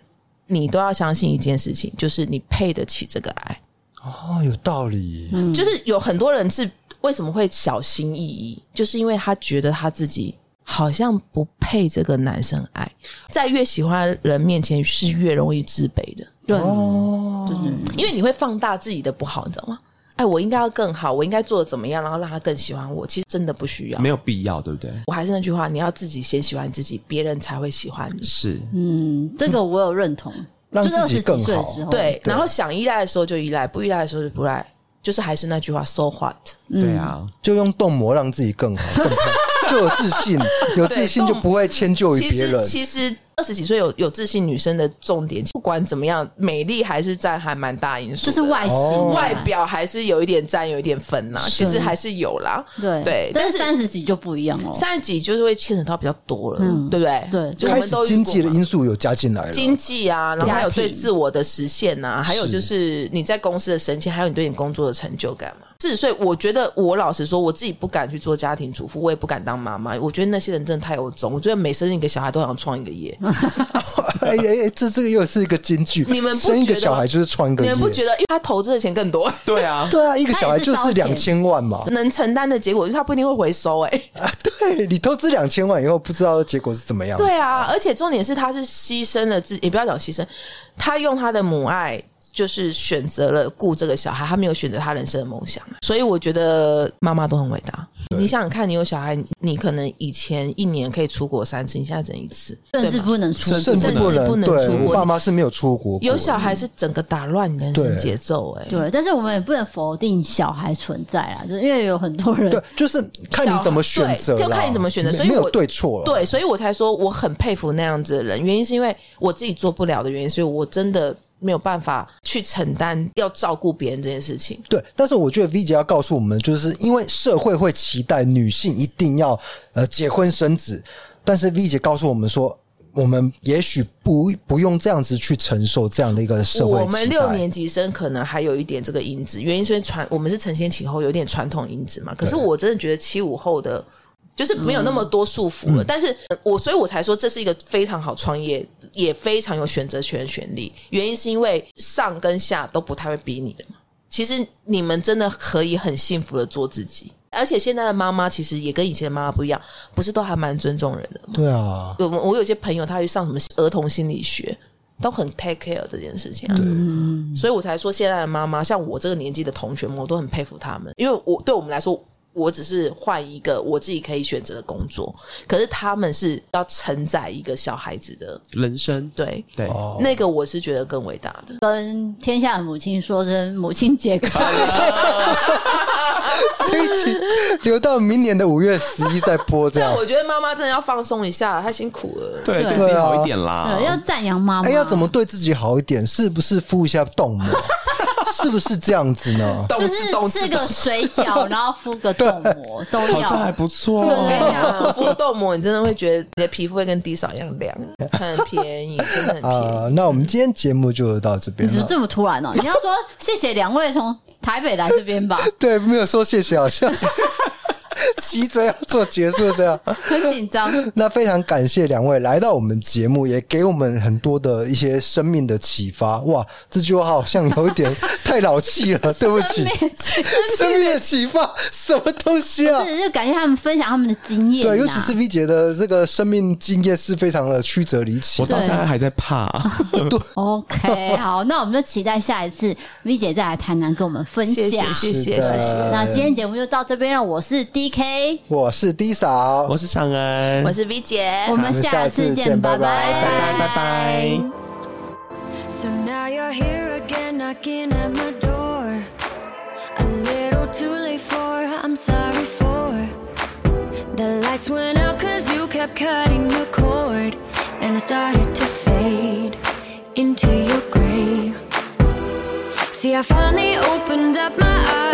你都要相信一件事情，就是你配得起这个爱。哦，有道理。嗯，就是有很多人是为什么会小心翼翼，就是因为他觉得他自己好像不配这个男生爱，在越喜欢的人面前是越容易自卑的。对，哦，就是因为你会放大自己的不好，你知道吗？哎，我应该要更好，我应该做的怎么样，然后让他更喜欢我？其实真的不需要，没有必要，对不对？我还是那句话，你要自己先喜欢自己，别人才会喜欢你。是，嗯，这个我有认同，*laughs* 让自己更好。对，然后想依赖的时候就依赖，不依赖的时候就不赖，就是还是那句话，so what？对啊，就用动模让自己更好，更好 *laughs* 就有自信，*laughs* 有自信就不会迁就于别人。其实。二十几岁有有自信女生的重点，不管怎么样，美丽还是占还蛮大因素，就是外形、哦、外表还是有一点占有一点分呐、啊。其实还是有啦，对对。但是三十几就不一样哦，三十几就是会牵扯到比较多了，嗯、对不对？对，就我们都经济的因素有加进来了，经济啊，然后还有对自我的实现呐、啊，还有就是你在公司的升迁，还有你对你工作的成就感嘛。四十岁，我觉得我老实说，我自己不敢去做家庭主妇，我也不敢当妈妈。我觉得那些人真的太有种，我觉得每生一个小孩都想创一个业。*laughs* 哎哎哎，这这个又是一个金句。你们生一个小孩就是创一个业，你们不觉得？因为他投资的钱更多。对啊，*laughs* 对啊，一个小孩就是两千万嘛，能承担的结果就是他不一定会回收、欸。哎、啊，对你投资两千万以后，不知道结果是怎么样。对啊，而且重点是他是牺牲了自己，也不要讲牺牲，他用他的母爱。就是选择了顾这个小孩，他没有选择他人生的梦想，所以我觉得妈妈都很伟大。你想想看，你有小孩，你可能以前一年可以出国三次，你现在只能一次，甚至不能出，甚至不能，不能出国。爸妈是没有出国，有小孩是整个打乱你人生节奏。哎，对，但是我们也不能否定小孩存在啊，就是因为有很多人，对，就是看你怎么选择，就看你怎么选择，所以没有对错了。对，所以我才说我很佩服那样子的人，原因是因为我自己做不了的原因，所以我真的。没有办法去承担要照顾别人这件事情。对，但是我觉得 V 姐要告诉我们，就是因为社会会期待女性一定要呃结婚生子，但是 V 姐告诉我们说，我们也许不不用这样子去承受这样的一个社会。我们六年级生可能还有一点这个因子，原因是传我们是承先启后，有点传统因子嘛。可是我真的觉得七五后的。就是没有那么多束缚了，嗯、但是我所以我才说这是一个非常好创业，也非常有选择权的权利。原因是因为上跟下都不太会逼你的嘛。其实你们真的可以很幸福的做自己，而且现在的妈妈其实也跟以前的妈妈不一样，不是都还蛮尊重人的吗？对啊，我我有些朋友他去上什么儿童心理学，都很 take care 这件事情啊。对，所以我才说现在的妈妈，像我这个年纪的同学们，我都很佩服他们，因为我对我们来说。我只是换一个我自己可以选择的工作，可是他们是要承载一个小孩子的人生，对对，那个我是觉得更伟大的。跟天下的母亲说声母亲节快乐。*laughs* 这一集留到明年的五月十一再播，这样。*laughs* 我觉得妈妈真的要放松一下，太辛苦了。对，对自己好一点啦。对，要赞扬妈妈。哎，要怎么对自己好一点？是不是敷一下冻膜？*laughs* 是不是这样子呢？就是吃个水饺，*laughs* 然后敷个冻膜，都要。好像还不错。我跟你讲，敷冻膜，你真的会觉得你的皮肤会跟 Disa 一样亮，*laughs* 很便宜，真的很便宜。啊，那我们今天节目就到这边。你怎么这么突然呢？你要说谢谢两位从台北来这边吧？*laughs* 对，没有说谢谢，好像。*laughs* 急着要做结束，这样很紧张。*laughs* 那非常感谢两位来到我们节目，也给我们很多的一些生命的启发。哇，这句话好像有一点太老气了，*laughs* 对不起。生命的启发，什么东西啊？是就感谢他们分享他们的经验。对，尤其是 V 姐的这个生命经验是非常的曲折离奇。我到现在还在怕。对，OK，好，那我们就期待下一次 V 姐再来台南跟我们分享。谢谢，谢谢。那今天节目就到这边了。我是 DK，我是 D 嫂，我是尚恩，我是 V 姐。我们下次见，拜拜，拜拜，拜拜。So now you're here again, knocking at my door. A little too late for, I'm sorry for. The lights went out cause you kept cutting the cord. And I started to fade into your gray. See, I finally opened up my eyes.